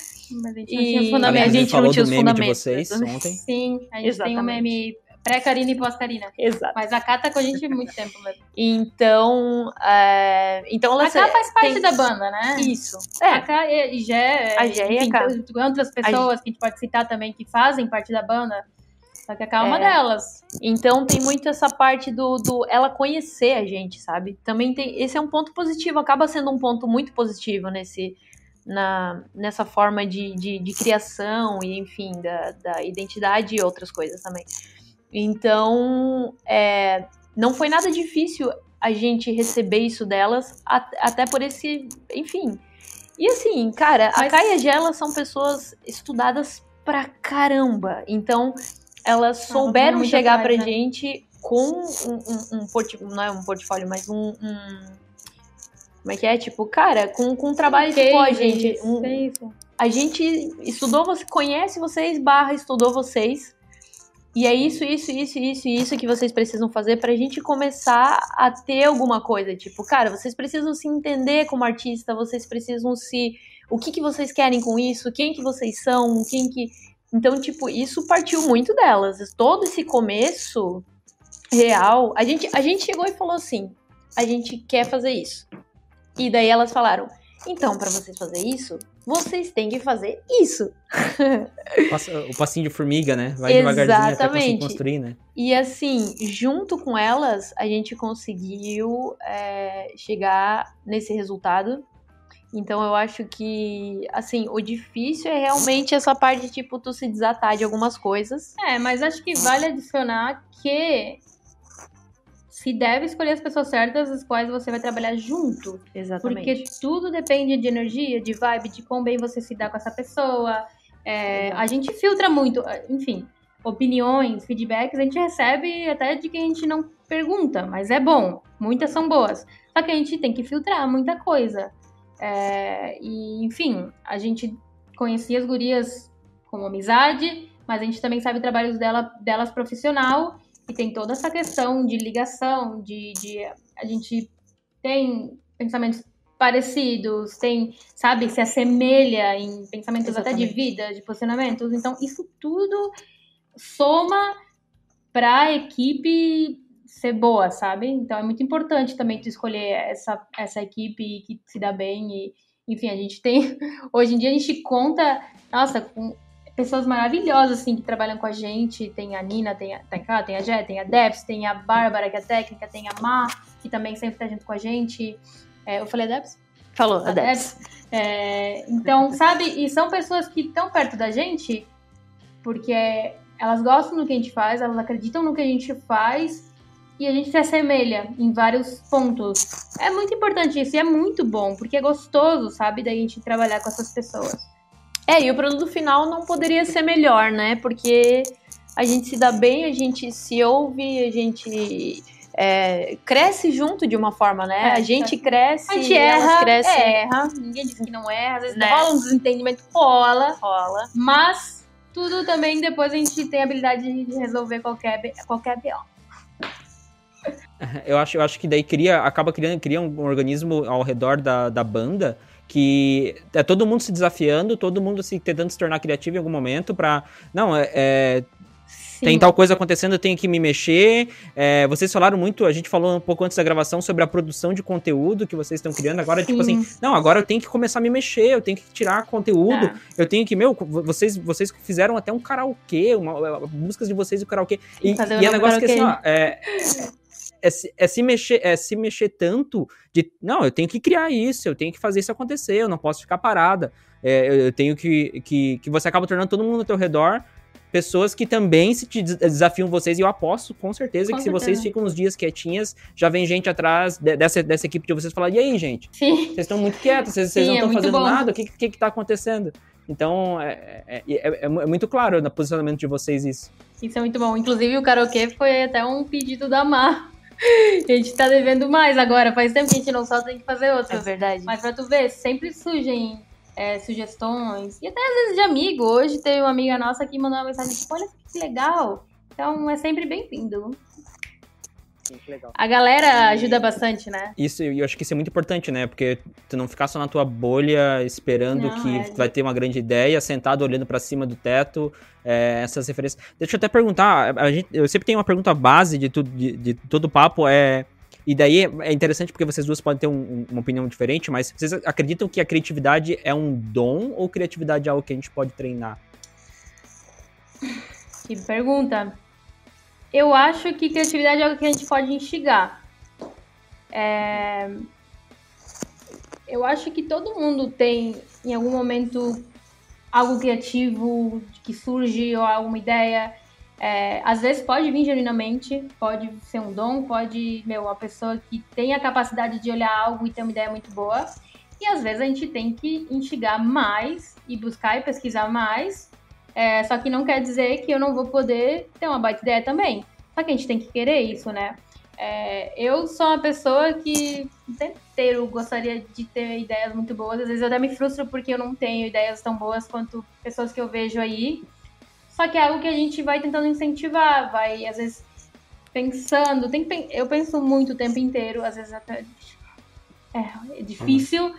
Mas a gente não tinha fundamento. A gente não tinha os fundamentos. De vocês ontem. Sim, a gente Exatamente. tem um meme Pré-Karina e pós-Karina. Exato. Mas a Ká tá com a gente há muito tempo mesmo. Então, é... então ela... A Ká faz parte tem... da banda, né? Isso. É. A Ká e Gé... A Gé e a Ká. Outras pessoas a... que a gente pode citar também que fazem parte da banda. Só que a Ká é uma é. delas. Então tem muito essa parte do, do ela conhecer a gente, sabe? Também tem... Esse é um ponto positivo. Acaba sendo um ponto muito positivo nesse... Na, nessa forma de, de, de criação e, enfim, da, da identidade e outras coisas também. Então, é, não foi nada difícil a gente receber isso delas, até por esse. Enfim. E assim, cara, Mas... a Kai e a Gela são pessoas estudadas pra caramba. Então, elas souberam chegar atrás, pra né? gente com um, um, um portfólio. Não é um portfólio, mas um, um. como é que é? Tipo, cara, com, com um trabalho okay, tipo, ó, gente. Um, a gente estudou, você conhece vocês, barra estudou vocês. E é isso, isso, isso, isso isso que vocês precisam fazer pra gente começar a ter alguma coisa. Tipo, cara, vocês precisam se entender como artista, vocês precisam se. O que, que vocês querem com isso? Quem que vocês são? Quem que. Então, tipo, isso partiu muito delas. Todo esse começo real. A gente, a gente chegou e falou assim: a gente quer fazer isso. E daí elas falaram: então, para vocês fazer isso, vocês têm que fazer isso. o passinho de formiga, né? Vai devagarzinho até conseguir construir, né? E assim, junto com elas, a gente conseguiu é, chegar nesse resultado. Então eu acho que, assim, o difícil é realmente essa parte de, tipo, tu se desatar de algumas coisas. É, mas acho que vale adicionar que se deve escolher as pessoas certas, as quais você vai trabalhar junto. Exatamente. Porque tudo depende de energia, de vibe, de quão bem você se dá com essa pessoa. É, a gente filtra muito, enfim. opiniões, feedbacks, a gente recebe até de quem a gente não pergunta, mas é bom. Muitas são boas. Só que a gente tem que filtrar muita coisa. É, e, enfim, a gente conhecia as gurias como amizade, mas a gente também sabe trabalhos dela, delas profissional e tem toda essa questão de ligação, de, de a gente tem pensamentos parecidos, tem, sabe, se assemelha em pensamentos Exatamente. até de vida, de posicionamentos. Então, isso tudo soma para a equipe ser boa, sabe? Então é muito importante também tu escolher essa, essa equipe que se dá bem e, enfim, a gente tem hoje em dia a gente conta, nossa, com pessoas maravilhosas assim que trabalham com a gente, tem a Nina, tem a, tem a, tem a Jé, tem a Debs, tem a Bárbara que é técnica, tem a Má, que também sempre tá junto com a gente. É, eu falei a Debs? Falou, a, a Debs. É, então, sabe, e são pessoas que estão perto da gente porque elas gostam do que a gente faz, elas acreditam no que a gente faz e a gente se assemelha em vários pontos. É muito importante isso e é muito bom, porque é gostoso, sabe, da gente trabalhar com essas pessoas. É, e o produto final não poderia ser melhor, né? Porque a gente se dá bem, a gente se ouve, a gente é, cresce junto de uma forma, né? É, a gente cresce, a gente erra, cresce. erra. Ninguém diz que não erra, às vezes né? rola um desentendimento, rola, rola. Mas tudo também depois a gente tem a habilidade de resolver qualquer qualquer BO. Eu acho, eu acho que daí cria, acaba criando cria um organismo ao redor da, da banda que é todo mundo se desafiando, todo mundo se tentando se tornar criativo em algum momento para não é, é tem tal coisa acontecendo, eu tenho que me mexer. É, vocês falaram muito, a gente falou um pouco antes da gravação sobre a produção de conteúdo que vocês estão criando. Agora, Sim. tipo assim, não, agora eu tenho que começar a me mexer, eu tenho que tirar conteúdo, é. eu tenho que, meu, vocês, vocês fizeram até um karaokê, uma, músicas de vocês e o karaokê. E, e é negócio que assim, ó, é, é, é, se mexer, é se mexer tanto de, não, eu tenho que criar isso, eu tenho que fazer isso acontecer, eu não posso ficar parada. É, eu, eu, tenho que, que, que você acaba tornando todo mundo ao teu redor pessoas que também se desafiam vocês, e eu aposto com certeza com que certeza. se vocês ficam uns dias quietinhas, já vem gente atrás de, dessa, dessa equipe de vocês falar, e aí, gente? Sim. Vocês estão muito quietos, vocês, não estão é fazendo bom. nada, o que, que, que tá acontecendo? Então, é, é, é, é, muito claro no posicionamento de vocês isso. Isso é muito bom. Inclusive, o karaokê foi até um pedido da Mar. A gente tá devendo mais agora. Faz tempo que a gente não solta, tem que fazer outro. É verdade. Mas pra tu ver, sempre surgem é, sugestões. E até às vezes de amigo. Hoje teve uma amiga nossa que mandou uma mensagem tipo, olha que legal. Então é sempre bem-vindo. A galera ajuda bastante, né? Isso, e eu acho que isso é muito importante, né? Porque tu não ficar só na tua bolha esperando não, que é... vai ter uma grande ideia, sentado olhando para cima do teto, é, essas referências. Deixa eu até perguntar, a gente, eu sempre tenho uma pergunta base de, tudo, de, de todo o papo, é e daí é interessante porque vocês duas podem ter um, uma opinião diferente, mas vocês acreditam que a criatividade é um dom ou criatividade é algo que a gente pode treinar? Que pergunta. Eu acho que criatividade é algo que a gente pode instigar. É... Eu acho que todo mundo tem, em algum momento, algo criativo que surge ou alguma ideia é, às vezes pode vir genuinamente, pode ser um dom, pode, meu, uma pessoa que tem a capacidade de olhar algo e ter uma ideia muito boa. E às vezes a gente tem que instigar mais e buscar e pesquisar mais. É, só que não quer dizer que eu não vou poder ter uma baita ideia também. Só que a gente tem que querer isso, né? É, eu sou uma pessoa que o tempo inteiro gostaria de ter ideias muito boas. Às vezes eu até me frustro porque eu não tenho ideias tão boas quanto pessoas que eu vejo aí. Só que é algo que a gente vai tentando incentivar, vai, às vezes, pensando. Tem, eu penso muito o tempo inteiro, às vezes até. É, é difícil,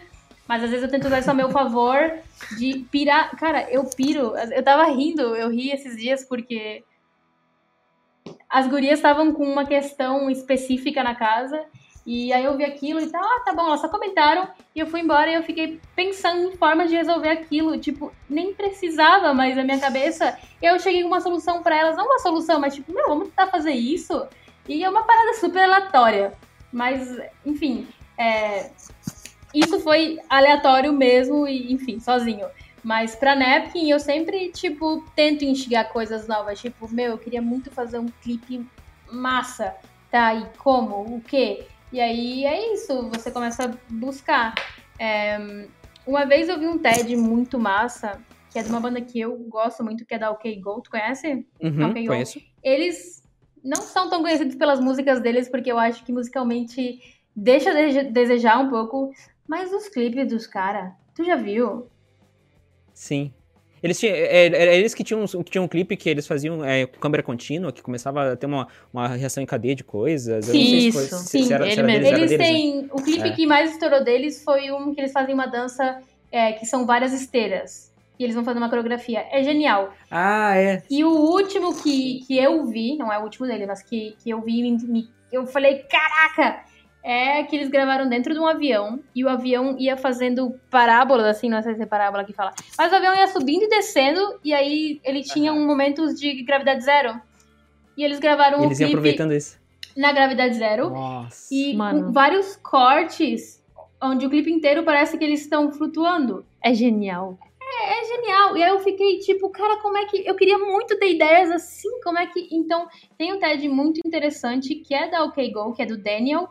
mas às vezes eu tento usar isso a meu favor de pirar. Cara, eu piro. Eu tava rindo, eu ri esses dias porque as gurias estavam com uma questão específica na casa e aí eu vi aquilo e tal, ah, tá bom, elas só comentaram e eu fui embora e eu fiquei pensando em formas de resolver aquilo. Tipo, nem precisava mais na minha cabeça. Eu cheguei com uma solução para elas, não uma solução, mas tipo, meu, vamos tentar fazer isso. E é uma parada super aleatória. Mas, enfim, é... isso foi aleatório mesmo e, enfim, sozinho. Mas pra Napkin eu sempre, tipo, tento instigar coisas novas. Tipo, meu, eu queria muito fazer um clipe massa. Tá, e como? O quê? E aí é isso, você começa a buscar. É, uma vez eu vi um TED muito massa que é de uma banda que eu gosto muito, que é da OK Go. Tu conhece? Uhum, OK Go. conheço. Eles não são tão conhecidos pelas músicas deles, porque eu acho que musicalmente deixa a desejar um pouco. Mas os clipes dos caras, tu já viu? Sim. Eles tinham, é, era eles que tinham, que tinham um clipe que eles faziam é, câmera contínua, que começava a ter uma, uma reação em cadeia de coisas. Eu Isso, se se- sim, se era- se ele era mesmo. deles, era Eles né? têm. O clipe É. que mais estourou deles foi um que eles fazem uma dança é, que são várias esteiras. E eles vão fazer uma coreografia. É genial. Ah, é. E o último que, que eu vi, não é o último dele, mas que, que eu vi, eu falei, caraca! É que eles gravaram dentro de um avião e o avião ia fazendo parábolas, assim, não sei se é parábola que fala. Mas o avião ia subindo e descendo e aí ele tinha um momentos de gravidade zero. E eles gravaram E o eles iam clipe aproveitando isso. na gravidade zero. Nossa. E Mano. com vários cortes, onde o clipe inteiro parece que eles estão flutuando. É genial. É genial. E aí eu fiquei tipo, cara, como é que. Eu queria muito ter ideias assim, como é que. Então, tem um TED muito interessante que é da OK Go, que é do Daniel,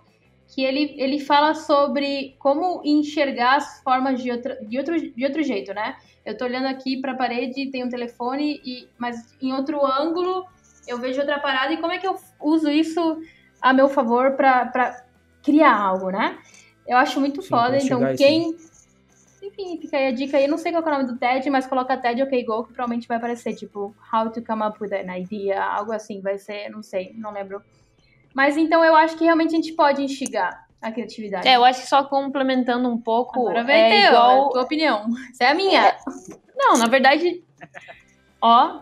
que ele, ele fala sobre como enxergar as formas de, outra, de, outro, de outro jeito, né? Eu tô olhando aqui pra parede, tem um telefone, e, mas em outro ângulo eu vejo outra parada, e como é que eu uso isso a meu favor pra, pra criar algo, né? Eu acho muito Sim, foda, então quem. Enfim, fica aí a dica aí. Eu não sei qual é o nome do TED, mas coloca TED OK Go, que provavelmente vai aparecer, tipo, How to come up with an idea, algo assim. Vai ser, não sei, não lembro. Mas então eu acho que realmente a gente pode instigar a criatividade. É, eu acho que só complementando um pouco. Agora vai é ter, igual... a tua opinião. Essa é a minha. Não, na verdade, ó,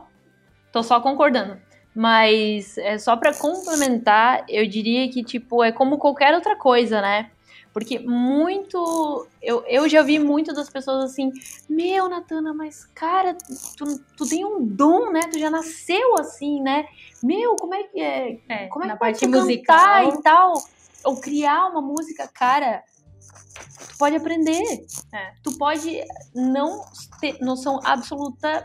tô só concordando. Mas é só pra complementar, eu diria que tipo é como qualquer outra coisa, né? Porque muito. Eu, eu já vi muito das pessoas assim, meu, Natana, mas cara, tu, tu tem um dom, né? Tu já nasceu assim, né? Meu, como é que é? É, Como é na que pode parte tu musical. cantar e tal? Ou criar uma música, cara, tu pode aprender. É. Tu pode não ter noção absoluta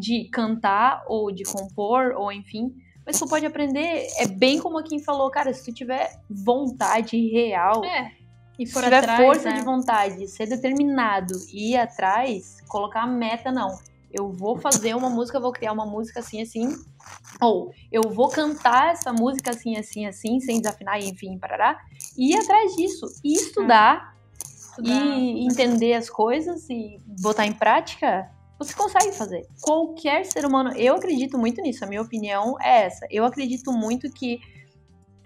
de cantar ou de compor, ou enfim. Mas tu pode aprender. É bem como a Kim falou, cara, se tu tiver vontade real, É. E se for tiver atrás, força né? de vontade, ser determinado e ir atrás, colocar a meta, não. Eu vou fazer uma música, vou criar uma música assim, assim. Ou eu vou cantar essa música assim, assim, assim, sem desafinar, enfim, parará. E ir atrás disso. E estudar, Estudar. e entender as coisas e botar em prática, você consegue fazer. Qualquer ser humano, eu acredito muito nisso. A minha opinião é essa. Eu acredito muito que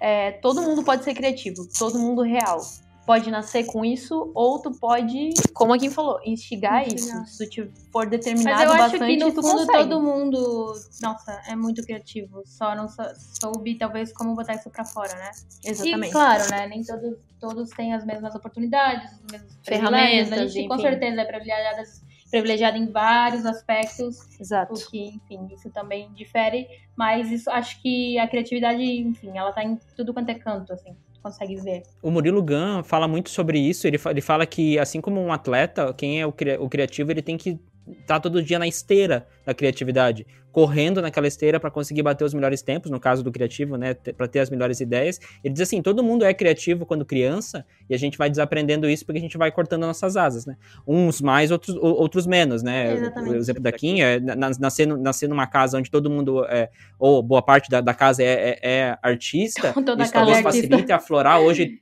é, todo mundo pode ser criativo, todo mundo real. Pode nascer com isso, ou tu pode, como a Kim falou, instigar, Instigar. isso. Se tu for determinado Mas eu acho bastante, que no fundo consegue. todo mundo, nossa, é muito criativo. Só não sou- soube talvez como botar isso pra fora, né? Exatamente. E claro, né? Nem todos, todos têm as mesmas oportunidades, os mesmos Ferramentas. A gente com enfim. certeza é privilegiada, privilegiada em vários aspectos, Exato. o que, enfim, isso também difere. Mas isso acho que a criatividade, enfim, ela tá em tudo quanto é canto, assim. Tu consegue ver. O Murilo Gun fala muito sobre isso. Ele, ele fala que, assim como um atleta, quem é o criativo, ele tem que estar todo dia na esteira da criatividade, correndo naquela esteira para conseguir bater os melhores tempos, no caso do criativo, né, para ter as melhores ideias. Ele diz assim: todo mundo é criativo quando criança e a gente vai desaprendendo isso porque a gente vai cortando nossas asas, né? Uns mais, outros, outros menos, né? Exatamente. O exemplo da Kim é na- nascer, nascer numa casa onde todo mundo é, ou boa parte da, da casa é, é- é artista, Toda isso talvez é facilite a florar hoje.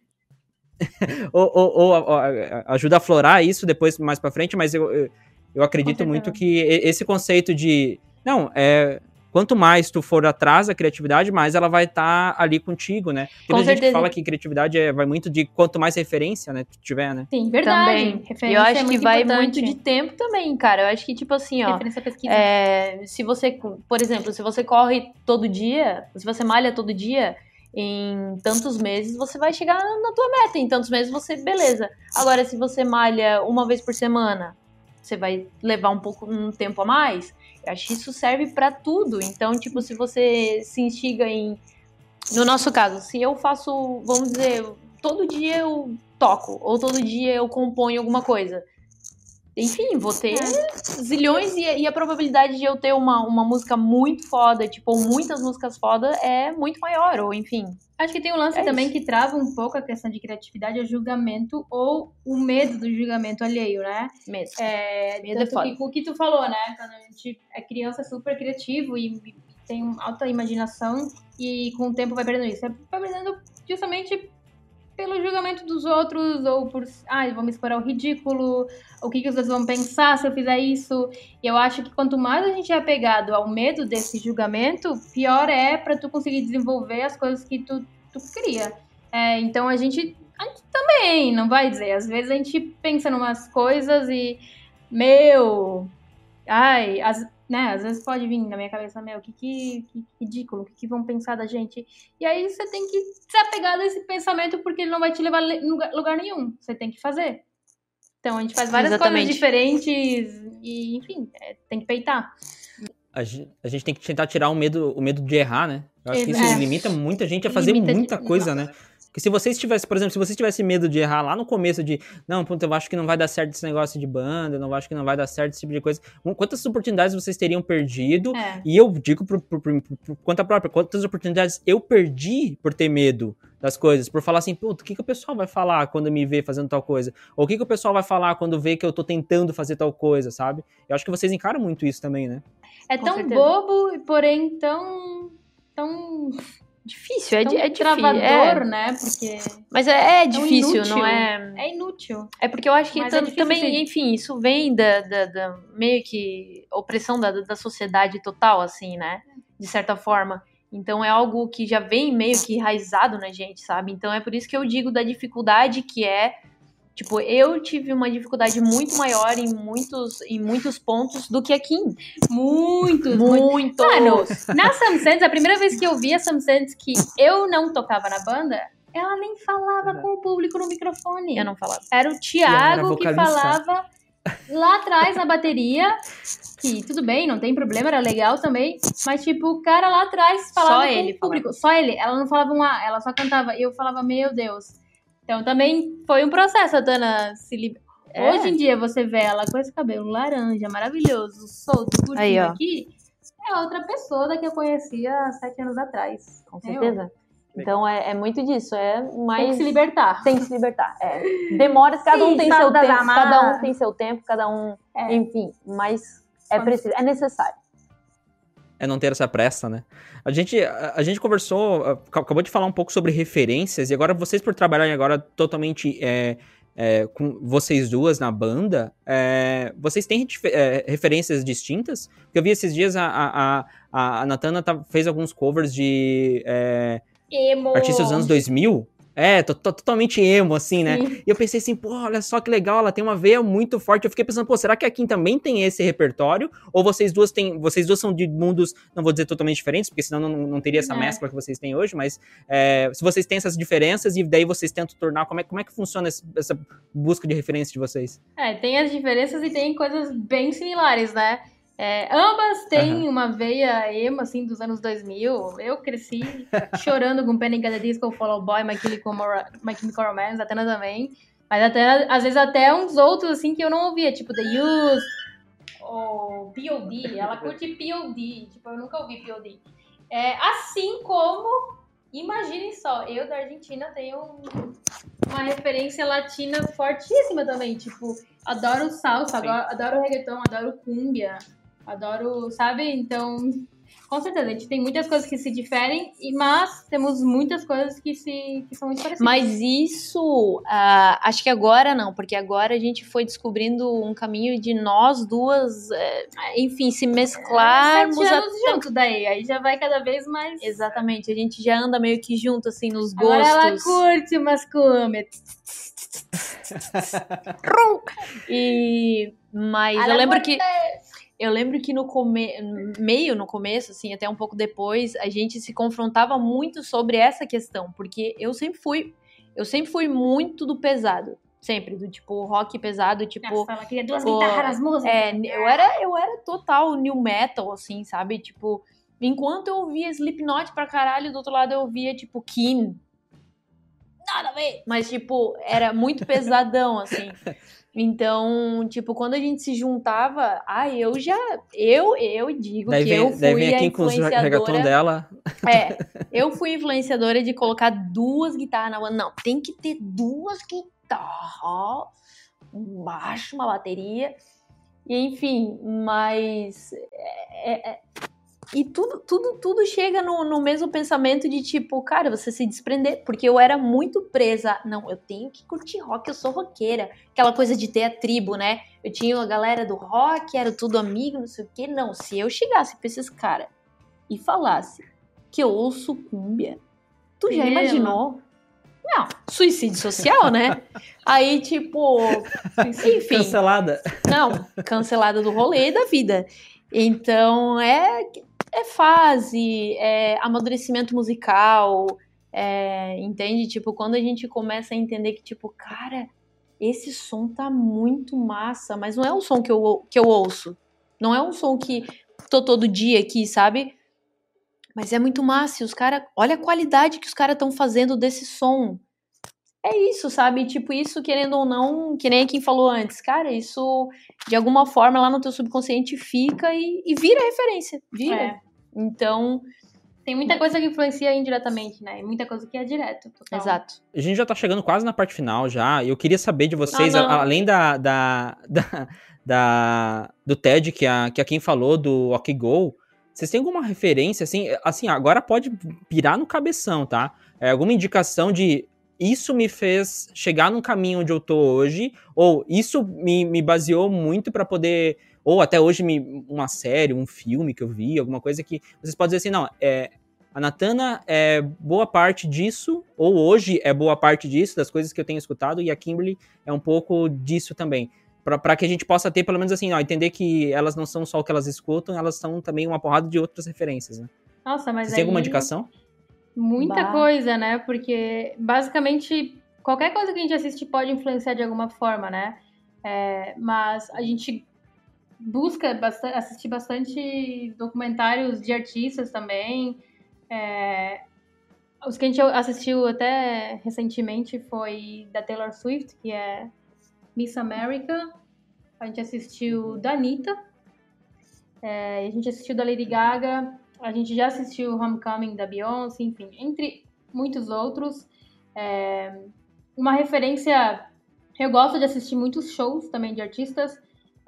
ou, ou- ou, ajuda a florar isso depois mais pra frente, mas eu, eu, eu acredito muito que esse conceito de. Não, é. Quanto mais tu for atrás da criatividade, mais ela vai estar ali contigo, né? Tem Com muita gente que fala que criatividade é- vai muito de quanto mais referência, né, tu tiver, né? Sim, verdade. Também. E Referência eu é acho que muito vai importante. muito de tempo também, cara. Eu acho que, tipo assim, ó. Referência pesquisa. É, se você, por exemplo, se você corre todo dia, se você malha todo dia, em tantos meses você vai chegar na tua meta. Em tantos meses você, beleza. Agora, se você malha uma vez por semana, você vai levar um pouco um tempo a mais. Eu acho que isso serve pra tudo. Então, tipo, se você se instiga em. No nosso caso, se eu faço, vamos dizer, todo dia eu toco, ou todo dia eu componho alguma coisa enfim, vou ter é. zilhões e, e, a probabilidade de eu ter uma, uma música muito foda, tipo, muitas músicas foda é muito maior, ou enfim. Acho que tem um lance é também isso. que trava um pouco a questão de criatividade, é o julgamento ou o medo do julgamento alheio, né? Medo. É, medo é foda. Que, o que tu falou, né? Quando a gente é criança é super criativo e tem alta imaginação e com o tempo vai perdendo isso. Vai perdendo justamente pelo julgamento dos outros, ou por, ah, vou me expor ao ridículo, o que, que os outros vão pensar se eu fizer isso. E eu acho que quanto mais a gente é apegado ao medo desse julgamento, pior é para tu conseguir desenvolver as coisas que tu, tu cria. É, então a gente, a gente também, não vai dizer, às vezes a gente pensa em umas coisas e, meu, ai, as, né? Às vezes pode vir na minha cabeça, meu, que, que, que ridículo, o que, que, vão pensar da gente? E aí você tem que se apegar desse pensamento porque ele não vai te levar a lugar nenhum. Você tem que fazer. Então a gente faz várias Exatamente. coisas diferentes e, enfim, é, tem que peitar. A gente, a gente, tem que tentar tirar o medo, o medo de errar, né? Eu acho que isso limita muita gente a fazer limita muita de... coisa, né? Porque se vocês tivessem, por exemplo, se vocês tivessem medo de errar lá no começo, de não, puta, eu acho que não vai dar certo esse negócio de banda, eu não acho que não vai dar certo esse tipo de coisa. Quantas oportunidades vocês teriam perdido? É. E eu digo por, por, por, por, conta própria, quantas oportunidades eu perdi por ter medo das coisas, por falar assim, puta, o que, que o pessoal vai falar quando me vê fazendo tal coisa? Ou o que, que o pessoal vai falar quando vê que eu tô tentando fazer tal coisa, sabe? Eu acho que vocês encaram muito isso também, né? É tão bobo, porém tão. tão Difícil, é, é, é travador, é. né? Porque. Mas é, é difícil, não é? É inútil. É porque eu acho que é também, sim. enfim, isso vem da, da, da, meio que opressão da, da sociedade total, assim, né? De certa forma. Então é algo que já vem meio que enraizado na gente, sabe? Então é por isso que eu digo da dificuldade que é Tipo, eu tive uma dificuldade muito maior em muitos, em muitos pontos do que a Kim. Muitos, muitos. Mano, na Sam Sands, a primeira vez que eu vi a Sam Sands que eu não tocava na banda, ela nem falava com o público no microfone. Eu não falava. Era o Thiago que falava lá atrás na bateria. Que tudo bem, não tem problema, era legal também. Mas, tipo, o cara lá atrás falava só com ele o público. Falava. Só ele. Ela não falava um A, ela só cantava. E eu falava, meu Deus. Então também foi um processo a Dana se libertar. É. Hoje em dia você vê ela com esse cabelo laranja, maravilhoso, solto, curtinho Aí, aqui, é outra pessoa da que eu conhecia há sete anos atrás. Com certeza. Então é, é, muito disso, é mais. Tem que se libertar. Tem que se libertar. É. Demora, cada Sim, um tem seu tempo, cada um tem seu tempo, cada um. É. Enfim, mas é preciso, é necessário é não ter essa pressa, né? A gente, a, a, gente conversou, acabou de falar um pouco sobre referências, e agora vocês por trabalharem agora totalmente é, é, com vocês duas na banda, é, vocês têm é, referências distintas? Porque eu vi esses dias a, a, a, a Natana tá, fez alguns covers de é, artistas dos anos 2000, é, tô, tô, totalmente emo, assim, né? Sim. E eu pensei assim, pô, olha só que legal, ela tem uma veia muito forte. Eu fiquei pensando, pô, será que a Kim também tem esse repertório? Ou vocês duas têm. Vocês duas são de mundos, não vou dizer totalmente diferentes, porque senão não, não teria essa é. mescla que vocês têm hoje, mas é, se vocês têm essas diferenças e daí vocês tentam tornar. Como é, como é que funciona esse, essa busca de referência de vocês? É, tem as diferenças e tem coisas bem similares, né? É, ambas têm uhum. uma veia emo, assim, dos anos 2000. Eu cresci chorando com Panic! at the Disco, Fall Out Boy, My Chemical, My Chemical Romance, Atena também. Mas até, às vezes até uns outros, assim, que eu não ouvia, tipo The Used, ou P.O.D. Ela curte P.O.D. Tipo, eu nunca ouvi P.O.D. É, assim como, imaginem só, eu da Argentina tenho uma referência latina fortíssima também. Tipo, adoro salsa, adoro, adoro reggaeton, adoro cumbia. Adoro, sabe? Então, com certeza, a gente tem muitas coisas que se diferem, mas temos muitas coisas que, se, que são muito parecidas. Mas isso, uh, acho que agora não, porque agora a gente foi descobrindo um caminho de nós duas, uh, enfim, se mesclarmos. É, anos até... junto daí, aí já vai cada vez mais. Exatamente, a gente já anda meio que junto, assim, nos gostos. Agora ela curte umas cumbas. e mas eu lembro que eu lembro que no come... meio no começo, assim, até um pouco depois, a gente se confrontava muito sobre essa questão, porque eu sempre fui, eu sempre fui muito do pesado. Sempre, do tipo rock pesado, tipo. Nossa, ela queria duas guitarras, música. É, eu era, eu era total new metal, assim, sabe? Tipo, enquanto eu ouvia Slipknot pra caralho, do outro lado eu ouvia, tipo, Kim. nada a ver. Mas, tipo, era muito pesadão, assim. Então, tipo, quando a gente se juntava, ah, eu já, eu, eu digo daí que vem, eu fui daí vem a aqui com os reggaeton influenciadora. dela. É, eu fui influenciadora de colocar duas guitarras na banda. Não, tem que ter duas guitarras, um baixo, uma bateria. E, enfim, mas. é- é- e tudo, tudo, tudo chega no, no mesmo pensamento de tipo, cara, você se desprender. Porque eu era muito presa. Não, eu tenho que curtir rock, eu sou roqueira. Aquela coisa de ter a tribo, né? Eu tinha a galera do rock, era tudo amigo, não sei o quê. Não, se eu chegasse pra esses caras e falasse que eu ouço cúmbia, tu já imaginou? Não, suicídio social, né? Aí, tipo, enfim, Cancelada. não, cancelada do rolê e da vida. Então, é, é fase, é amadurecimento musical, é, entende? Tipo, quando a gente começa a entender que, tipo, cara, esse som tá muito massa, mas não é um som que eu, que eu ouço. Não é um som que tô todo dia aqui, sabe? Mas é muito massa. E os caras, olha a qualidade que os caras estão fazendo desse som. É isso, sabe? Tipo, isso, querendo ou não, que nem quem falou antes, cara, isso de alguma forma lá no teu subconsciente fica e, e vira referência. Vira. É. Então, Tem muita coisa que influencia indiretamente, né? E muita coisa que é direto. Total. exato. A gente já tá chegando quase na parte final já. Eu queria saber de vocês, Ah, não. a- além da, da, da, da- do TED que a, que a Kim falou, do Ok Go, vocês têm alguma referência, assim, assim, agora pode pirar no cabeção, tá? É, alguma indicação de isso me fez chegar num caminho onde eu tô hoje, ou isso me, me baseou muito pra poder, ou até hoje me, uma série, um filme que eu vi, alguma coisa que vocês podem dizer assim, não, é, a Natana é boa parte disso, ou hoje é boa parte disso, das coisas que eu tenho escutado, e a Kimberly é um pouco disso também. Para que a gente possa ter, pelo menos assim, ó, entender que elas não são só o que elas escutam, elas são também uma porrada de outras referências, né? Nossa, mas Vocês têm alguma aí- indicação? Muita Bah. coisa, né? Porque basicamente qualquer coisa que a gente assiste pode influenciar de alguma forma, né? É, mas a gente busca basta- assistir bastante documentários de artistas também. É, os que a gente assistiu até recentemente foi da Taylor Swift, que é Miss America. A gente assistiu da Anitta. É, a gente assistiu da Lady Gaga. A gente já assistiu Homecoming da Beyoncé, enfim, entre muitos outros. É, uma referência. Eu gosto de assistir muitos shows também de artistas,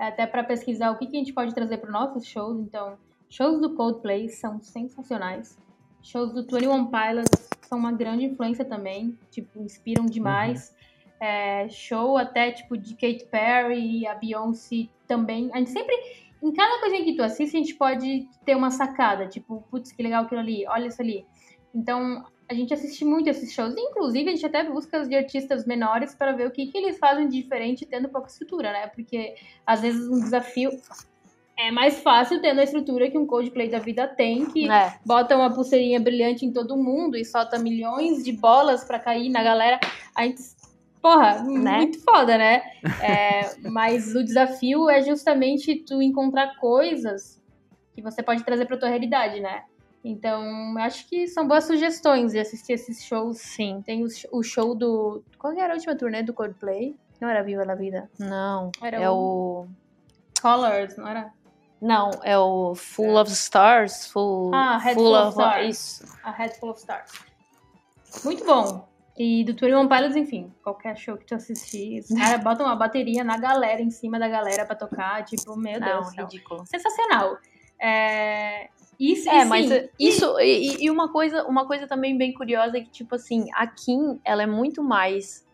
até para pesquisar o que, que a gente pode trazer para nossos shows. Então, shows do Coldplay são sensacionais. Shows do 21 Pilots são uma grande influência também, tipo, inspiram demais. É, show até tipo de Katy Perry, a Beyoncé também. A gente sempre em cada coisinha que tu assiste, a gente pode ter uma sacada, tipo, putz, que legal aquilo ali, olha isso ali. Então, a gente assiste muito esses shows. Inclusive, a gente até busca de artistas menores para ver o que, que eles fazem de diferente tendo pouca estrutura, né? Porque, às vezes, um desafio é mais fácil tendo a estrutura que um Coldplay da vida tem, que É. bota uma pulseirinha brilhante em todo mundo e solta milhões de bolas pra cair na galera. A gente, porra, muito foda, né? É, mas o desafio é justamente tu encontrar coisas que você pode trazer pra tua realidade, né? Então, acho que são boas sugestões de assistir esses shows. Sim. Tem o, o show do. Qual era a última turnê do Coldplay? Não era Viva la Vida. Não. Era é o. Colors, não era? Não, é o Full of Stars. Full, Ah, Head full Full of of Stars. Isso. A Head Full of Stars. Muito bom. E do 21 Pilots, enfim, qualquer show que tu assistir, os caras botam uma bateria na galera, em cima da galera pra tocar, tipo, meu Deus Não, ridículo. Sensacional. É... Isso, É, mas sim, isso e, e uma coisa, uma coisa também bem curiosa é que tipo assim, a Kim, ela é muito mais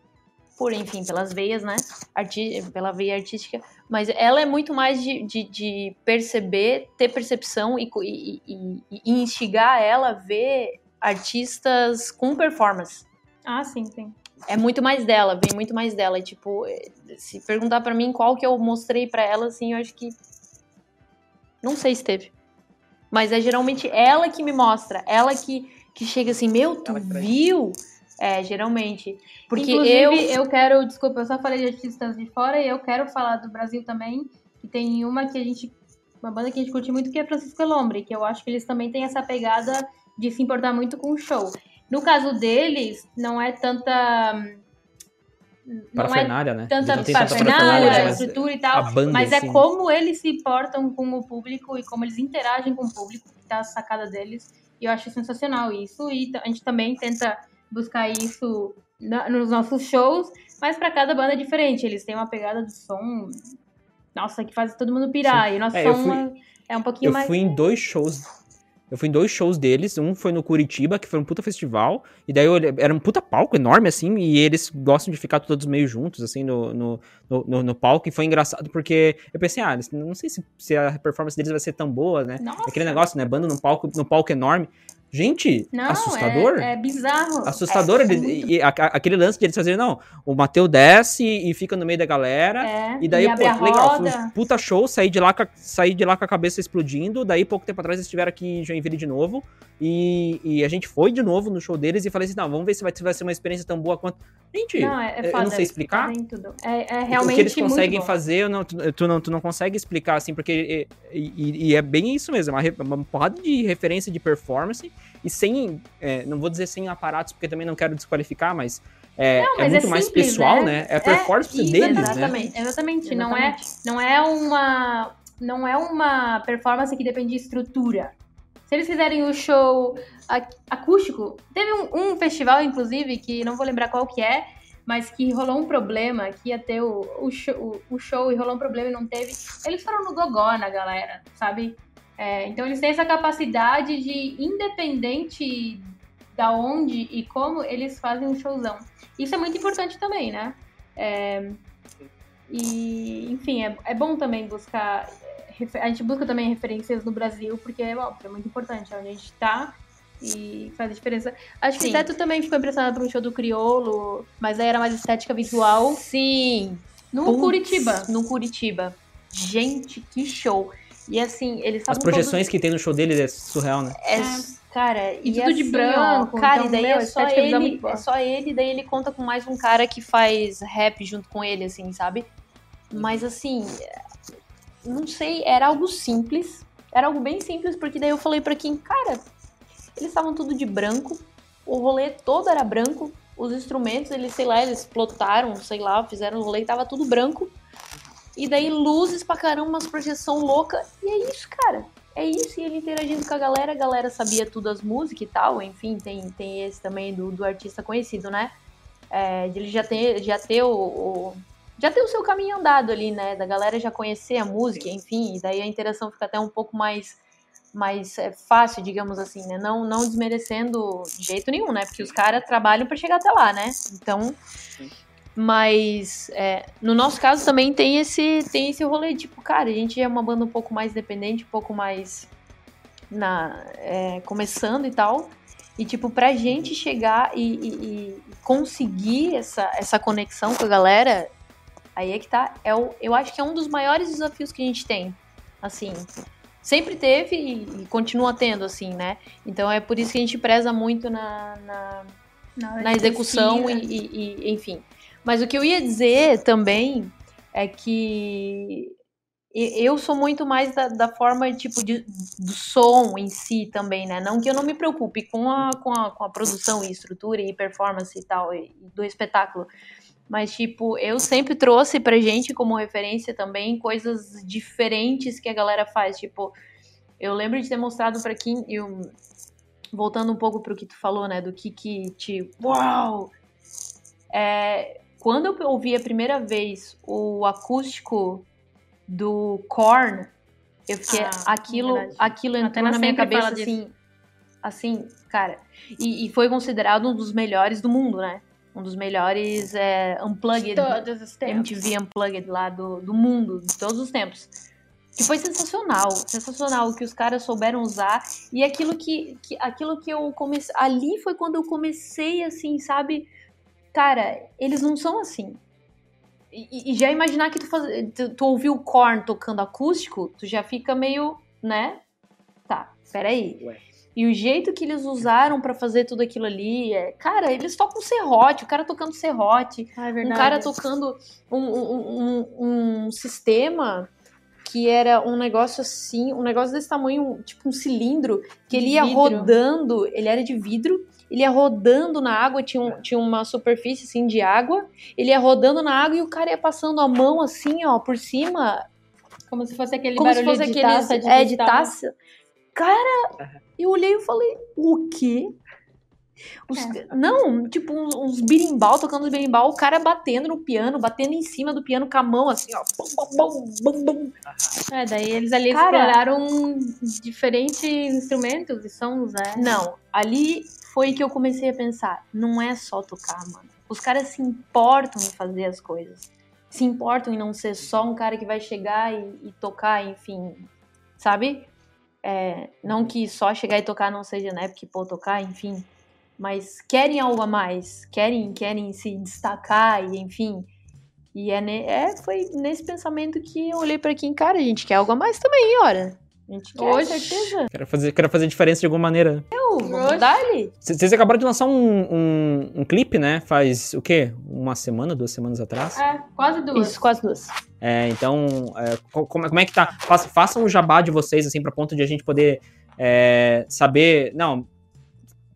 por enfim, pelas veias, né? Arti pela veia artística, mas ela é muito mais de, de, de perceber, ter percepção e, e, e, e instigar ela a ver artistas com performance. Ah, sim, sim. É muito mais dela, vem muito mais dela. E, tipo, se perguntar pra mim qual que eu mostrei pra ela, assim, eu acho que. Não sei se teve. Mas é geralmente ela que me mostra. Ela que, que chega assim, meu, tu viu? É, geralmente. Porque Inclusive, eu. eu quero, desculpa, eu só falei de artistas de fora e eu quero falar do Brasil também, que tem uma que a gente, uma banda que a gente curte muito, que é Francisco Elombre, que eu acho que eles também têm essa pegada de se importar muito com o show. No caso deles, não é tanta. Não Parafernália, né? é tanta Não parafernália, estrutura e tal, banda mas é como eles se portam com o público e como eles interagem com o público, que tá a sacada deles. E eu acho sensacional isso. E a gente também tenta buscar isso na- nos nossos shows, mas para cada banda é diferente. Eles têm uma pegada de som, nossa, que faz todo mundo pirar. E o nosso É, eu som fui- é- é um pouquinho Eu mais. fui em dois shows. Eu fui em dois shows deles. Um foi no Curitiba, que foi um puta festival. E daí eu era um puta palco enorme, assim. E eles gostam de ficar todos meio juntos, assim, no, no, no, no- palco. E foi engraçado porque eu pensei, ah, não sei se, se a performance deles vai ser tão boa, né? Nossa, Aquele negócio, né? Banda no palco, no palco enorme. Gente, não, assustador. É, é bizarro. Assustador. É ele- muito- e, a- aquele lance de eles fazerem, não, o Mateu desce e fica no meio da galera. É, E daí, abre pô, a legal, um puta show, saí de, lá com a, saí de lá com a cabeça explodindo, daí pouco tempo atrás eles estiveram aqui em Joinville de novo, e, e a gente foi de novo no show deles e falei assim, não, vamos ver se vai, se vai ser uma experiência tão boa quanto... Gente, Não, é, é eu não sei explicar. fazem tudo. É, é o realmente que eles conseguem fazer, eu não, tu, não, tu não consegue explicar, assim, porque... E, e- e é bem isso mesmo, uma, re- uma porrada de referência de performance, e sem, é, não vou dizer sem aparatos, porque também não quero desqualificar, mas... É, Não, é mas muito é mais simples, pessoal, né? né? É a performance É, deles, né? exatamente, Exatamente, Não, é, Exatamente. não é uma não é uma performance que depende de estrutura. Se eles fizerem o show ac- acústico, teve um, um festival, inclusive, que não vou lembrar qual que é, mas que rolou um problema, que ia ter o, o, show, o, o show e rolou um problema e não teve. Eles foram no gogó na galera, sabe? É, então eles têm essa capacidade de, independente da onde e como, eles fazem um showzão. Isso é muito importante também, né? É, e, enfim, é, é bom também buscar. A gente busca também referências no Brasil, porque é óbvio, é muito importante. É onde a gente tá e faz a diferença. Acho que até tu também ficou impressionado pelo show do Criolo, mas aí era mais estética visual. Sim. No Putz, Curitiba. No Curitiba. Gente, que show. E assim, eles As projeções que tem no show deles é surreal, né? todos... É, Cara, E e, tudo de assim, branco, ó, cara, então, e daí meu, é só é ele, é só ele, daí ele conta com mais um cara que faz rap junto com ele, assim, sabe? Mas assim, não sei, era algo simples, era algo bem simples, porque daí eu falei pra Kim, cara, eles estavam tudo de branco, o rolê todo era branco, os instrumentos, eles, sei lá, eles plotaram, sei lá, fizeram o rolê tava tudo branco. E daí luzes pra caramba, umas projeção louca. E é isso, cara. É isso, e ele interagindo com a galera, a galera sabia tudo as músicas e tal, enfim, tem, tem esse também do, do artista conhecido, né? É, ele já ter, já ter o, o- já ter o seu caminho andado ali, né? Da galera já conhecer a música, enfim, e daí a interação fica até um pouco mais, mais é, fácil, digamos assim, né? Não, não desmerecendo de jeito nenhum, né? Porque os caras trabalham pra chegar até lá, né? Então, mas é, no nosso caso também tem esse, tem esse rolê, tipo, cara, a gente é uma banda um pouco mais independente, um pouco mais na é, começando e tal. E, tipo, pra gente chegar e, e- e conseguir essa, essa conexão com a galera, aí é que tá. É o, eu acho que é um dos maiores desafios que a gente tem. Assim, sempre teve e, e continua tendo, assim, né? Então é por isso que a gente preza muito na- na, na de execução e- enfim. Mas o que eu ia dizer também é que eu sou muito mais da, da forma tipo de, do som em si também, né? Não que eu não me preocupe com a, com a, com a produção e estrutura e performance e tal e- do espetáculo. Mas, tipo, eu sempre trouxe pra gente como referência também coisas diferentes que a galera faz. Tipo, eu lembro de ter mostrado pra Kim, eu, voltando um pouco pro que tu falou, né? Do que que te. Uau! É, quando eu ouvi a primeira vez o acústico do Korn, eu fiquei. Ah, aquilo, verdade. aquilo entrou na minha cabeça disso. assim. Assim, cara. E, e foi considerado um dos melhores do mundo, né? Um dos melhores é, Unplugged. Todos os tempos. MTV Unplugged lá do, do mundo, de todos os tempos. Que foi sensacional, sensacional o que os caras souberam usar. E aquilo que, que, aquilo que eu comecei. Ali foi quando eu comecei, assim, sabe? Cara, eles não são assim. E, e já imaginar que tu, faz, tu, tu ouviu o Korn tocando acústico, tu já fica meio, né? Tá, peraí. Ué. E o jeito que eles usaram pra fazer tudo aquilo ali, é, cara, eles tocam serrote, o cara tocando serrote, Ah, é um cara tocando um, um, um, um sistema que era um negócio assim, um negócio desse tamanho, tipo um cilindro, que De ele ia vidro. rodando, ele era de vidro, ele ia rodando na água, tinha, um, tinha uma superfície assim de água, ele ia rodando na água e o cara ia passando a mão assim, ó, por cima. Como se fosse aquele Como se barulho fosse de aqueles, taça de é, de taça. Cara, eu olhei e falei, o quê? Os- É. Não, tipo, uns, uns birimbau, tocando os birimbau, o cara batendo no piano, batendo em cima do piano com a mão, assim, ó. Bum, bum, bum. É, daí eles ali Cara- exploraram diferentes instrumentos e sons, né? Não, ali foi que eu comecei a pensar, não é só tocar, mano. Os caras se importam em fazer as coisas. Se importam em não ser só um cara que vai chegar e, e tocar, enfim, sabe? É, não que só chegar e tocar não seja, né? Porque, pô, tocar, enfim. Mas querem algo a mais, querem, querem se destacar e, enfim. E é, ne- é, foi nesse pensamento que eu olhei pra quem, cara, a gente quer algo a mais também, ora. A gente quer, Oxe. certeza. Quero fazer, quero fazer diferença de alguma maneira. Eu, vamos dar-lhe. C- Vocês acabaram de lançar um, um, um clipe, né? Faz o quê? Uma semana, duas semanas atrás? É, quase duas. Isso, quase duas. É, então, é, co- como, é- como é que tá? Faça- Façam o jabá de vocês, assim, pra ponto de a gente poder é, saber. Não,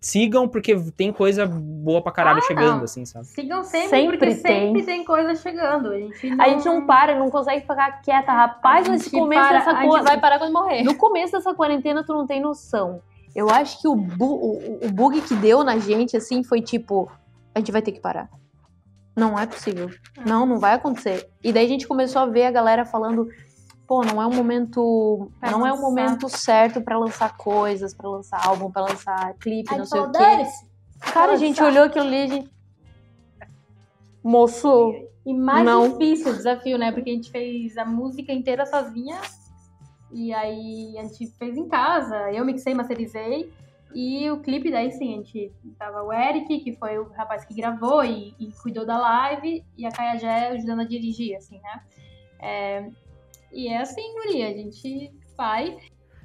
sigam, porque tem coisa boa pra caralho chegando, não. assim, sabe? Sigam sempre, Sempre porque tem. sempre tem coisa chegando. A gente não, A gente não para, não consegue ficar quieta, rapaz, a nesse gente começo para- dessa A gente coisa. vai parar quando morrer. No começo dessa quarentena, tu não tem noção. Eu acho que o, bu- o, o bug que deu na gente, assim, foi tipo, a gente vai ter que parar. Não é possível. Não, não vai acontecer. E daí a gente começou a ver a galera falando, pô, não é um momento, Pra não é um lançar. momento certo pra lançar coisas, pra lançar álbum, pra lançar clipe, não sei o quê. Cara, a gente lançar. olhou aquilo ali, gente Moço, E mais Não. difícil o desafio, né? Porque a gente fez a música inteira sozinha. E aí a gente fez em casa. Eu mixei, masterizei. E o clipe daí sim, a gente tava o Eric, que foi o rapaz que gravou e, e cuidou da live, e a Kaia Jé ajudando a dirigir, assim, né? É, e é assim, Guri, a gente vai.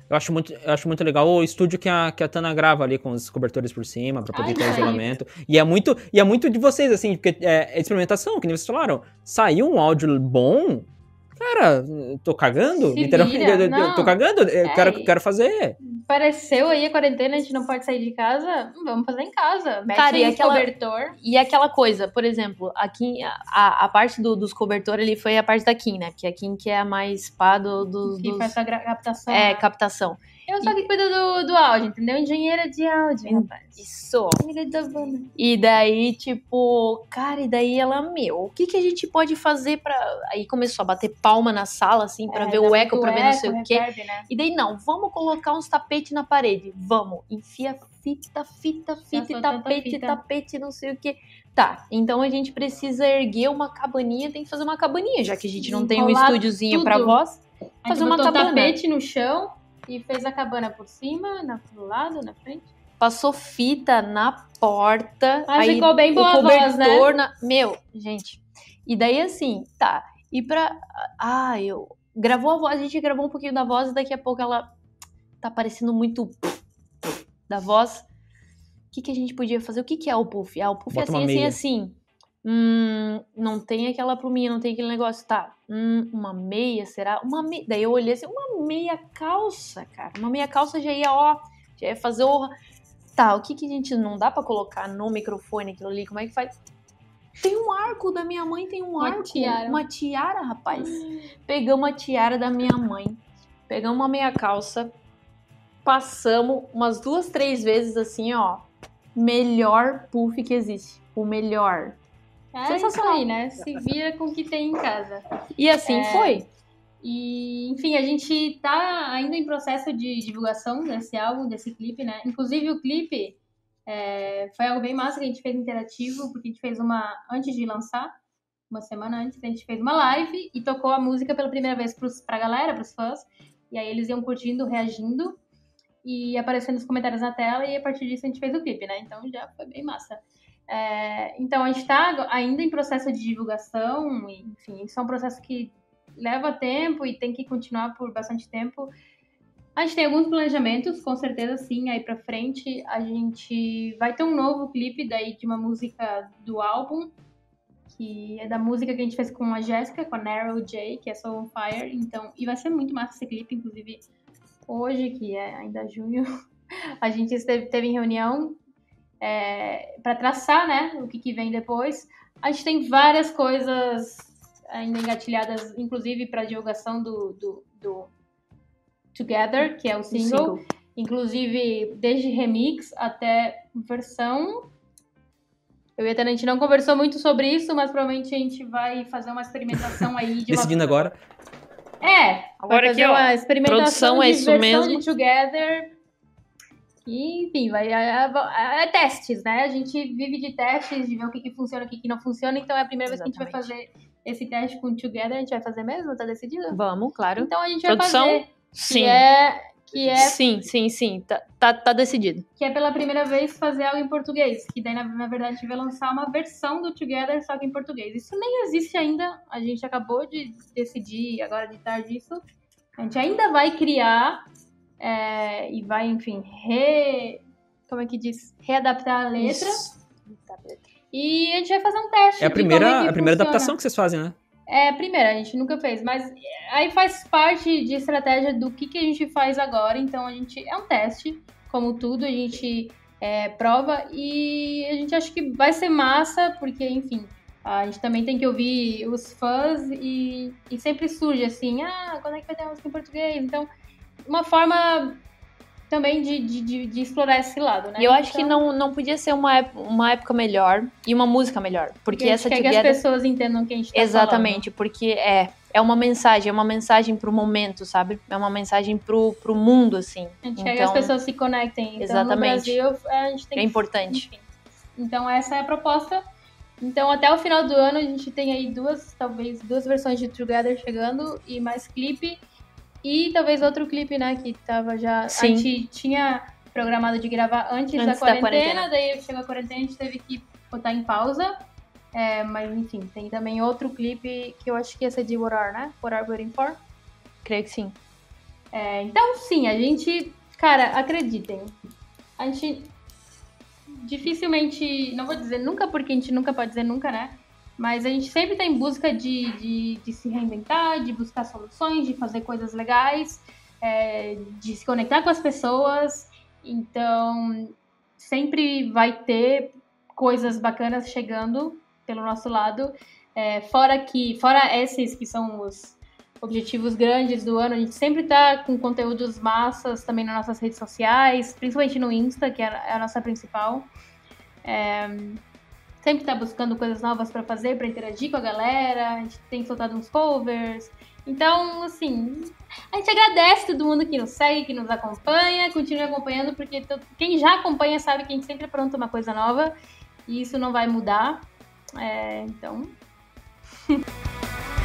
Eu acho muito, eu acho muito legal o estúdio que a, que a Tana grava ali com os cobertores por cima, pra poder Ai, ter o ai. isolamento. E é muito, e é muito de vocês, assim, porque é, é experimentação, que nem vocês falaram. Saiu um áudio bom, cara, tô cagando. Se Literalmente, vira, eu- eu- não. tô cagando, eu É, quero, quero fazer. Pareceu aí a quarentena, a gente não pode sair de casa. Vamos fazer em casa. Mete Cara, e aquela- cobertor. E aquela coisa, por exemplo, aqui a, a parte do- dos cobertores ali foi a parte da Kim, né? Porque a Kim que é a mais pá do, do- Que dos. faz essa gra- captação. É, né? captação. Eu só que cuido do, do áudio, entendeu? Engenheira de áudio, rapaz. Isso. E daí, tipo, cara, e daí ela, meu, o que que a gente pode fazer pra. Aí começou a bater palma na sala, assim, pra É, ver o eco, pra ver não sei eco, o quê. reverb, né? E daí, não, vamos colocar uns tapetes na parede. Vamos. Enfia fita, fita, fita, tapete, fita. tapete, não sei o quê. Tá, então a gente precisa erguer uma cabaninha, tem que fazer uma cabaninha, já que a gente não tem um estúdiozinho pra tudo. voz. Fazer uma cabana. tapete no chão e fez a cabana por cima, na, do lado, na frente. Passou fita na porta. Mas aí ficou bem boa o a voz, né? cobertor na... Meu, gente. E daí assim, tá. E pra. Ah, eu. Gravou a voz, a gente gravou um pouquinho da voz e daqui a pouco ela tá parecendo muito da voz. O que, que a gente podia fazer? O que, que é o puff? Ah, o puff é Bota assim, assim, meia. assim. Hum, não tem aquela pluminha, não tem aquele negócio. Tá, hum, uma meia, será? Uma meia. Daí eu olhei assim, uma meia calça, cara. Uma meia calça já ia, ó, já ia fazer o. Tá, o que que a gente não dá pra colocar no microfone aquilo ali? Como é que faz? Tem um arco da minha mãe, tem um Uma arco. tiara. Uma tiara, rapaz. Pegamos a tiara da minha mãe, pegamos uma meia calça, passamos umas duas, três vezes assim, ó. Melhor puff que existe. O melhor. É Sensacional. isso aí, né? Se vira com o que tem em casa. E assim É. foi. E, enfim, a gente tá ainda em processo de divulgação desse álbum, desse clipe, né? Inclusive o clipe é, foi algo bem massa que a gente fez interativo, porque a gente fez uma, antes de lançar, uma semana antes, a gente fez uma live e tocou a música pela primeira vez pros, pra galera, pros fãs. E aí eles iam curtindo, reagindo e aparecendo os comentários na tela e a partir disso a gente fez o clipe, né? Então já foi bem massa. É, então a gente está ainda em processo de divulgação, e, enfim, isso é um processo que leva tempo e tem que continuar por bastante tempo. A gente tem alguns planejamentos, com certeza sim, aí pra frente a gente vai ter um novo clipe daí de uma música do álbum, que é da música que a gente fez com a Jéssica, com a Narrow J, que é Soul on Fire, então, e vai ser muito massa esse clipe, inclusive hoje, que é ainda junho, a gente esteve, teve em reunião é, para traçar, né, o que, que vem depois. A gente tem várias coisas ainda engatilhadas, inclusive para divulgação do, do, do, Together, que é o single. single. Inclusive, desde remix até versão. Eu e a Tana, a gente não conversou muito sobre isso, mas provavelmente a gente vai fazer uma experimentação aí de Decidindo uma... agora. É, agora aqui, ó, uma experimentação é de isso versão mesmo. de Together. E, enfim, vai, é, é, é, testes, né? A gente vive de testes, de ver o que, que funciona e o que, que não funciona. Então é a primeira Exatamente. vez que a gente vai fazer esse teste com Together. A gente vai fazer mesmo? Tá decidido? Vamos, claro. Então a gente Produção? vai fazer. Sim. Que é, que é Sim, sim, sim. Tá, tá, tá, decidido. Que é pela primeira vez fazer algo em português. Que daí, na, na, verdade, a gente vai lançar uma versão do Together, só que em português. Isso nem existe ainda. A gente acabou de decidir agora de tarde isso. A gente ainda vai criar é, e vai, enfim, re. Como é que diz? Readaptar a letra. E a gente vai fazer um teste. É a primeira, é a primeira adaptação que vocês fazem, né? É a primeira, a gente nunca fez, mas aí faz parte de estratégia do que, que a gente faz agora. Então a gente é um teste, como tudo, a gente é, prova e a gente acha que vai ser massa, porque, enfim, a gente também tem que ouvir os fãs e, e sempre surge assim, ah, quando é que vai ter música em português? Então, uma forma também de, de, de, explorar esse lado, né? E eu acho então, que não, não podia ser uma, uma época melhor e uma música melhor. Porque essa quer together... que as pessoas entendam o que a gente tá Exatamente, falando. porque é, é uma mensagem, é uma mensagem pro momento, sabe? É uma mensagem pro, pro mundo, assim. A gente então, quer que as então, pessoas se conectem. Então, exatamente. no Brasil, a gente tem É importante. Enfim. Então, essa é a proposta. Então, até o final do ano, a gente tem aí duas, talvez, duas versões de Together chegando e mais clipe. E talvez outro clipe, né, que tava já... Sim. A gente tinha programado de gravar antes, Antes da, da quarentena, quarentena. daí chegou a quarentena, a gente teve que botar em pausa. É, mas, enfim, tem também outro clipe que eu acho que ia ser de What Are, né? What Are Waiting For? Creio que sim. É, então, sim, a gente... Cara, acreditem. A gente dificilmente... Não vou dizer nunca, porque a gente nunca pode dizer nunca, né? Mas a gente sempre está em busca de, de, de, se reinventar, de buscar soluções, de fazer coisas legais, é, de se conectar com as pessoas. Então, sempre vai ter coisas bacanas chegando pelo nosso lado. É, fora que, fora esses que são os objetivos grandes do ano, a gente sempre está com conteúdos massas também nas nossas redes sociais, principalmente no Insta, que é a nossa principal. É, sempre está buscando coisas novas para fazer, para interagir com a galera. A gente tem soltado uns covers. Então, assim, a gente agradece todo mundo que nos segue, que nos acompanha, continue acompanhando, porque quem já acompanha sabe que a gente sempre apronta uma coisa nova e isso não vai mudar. É, então.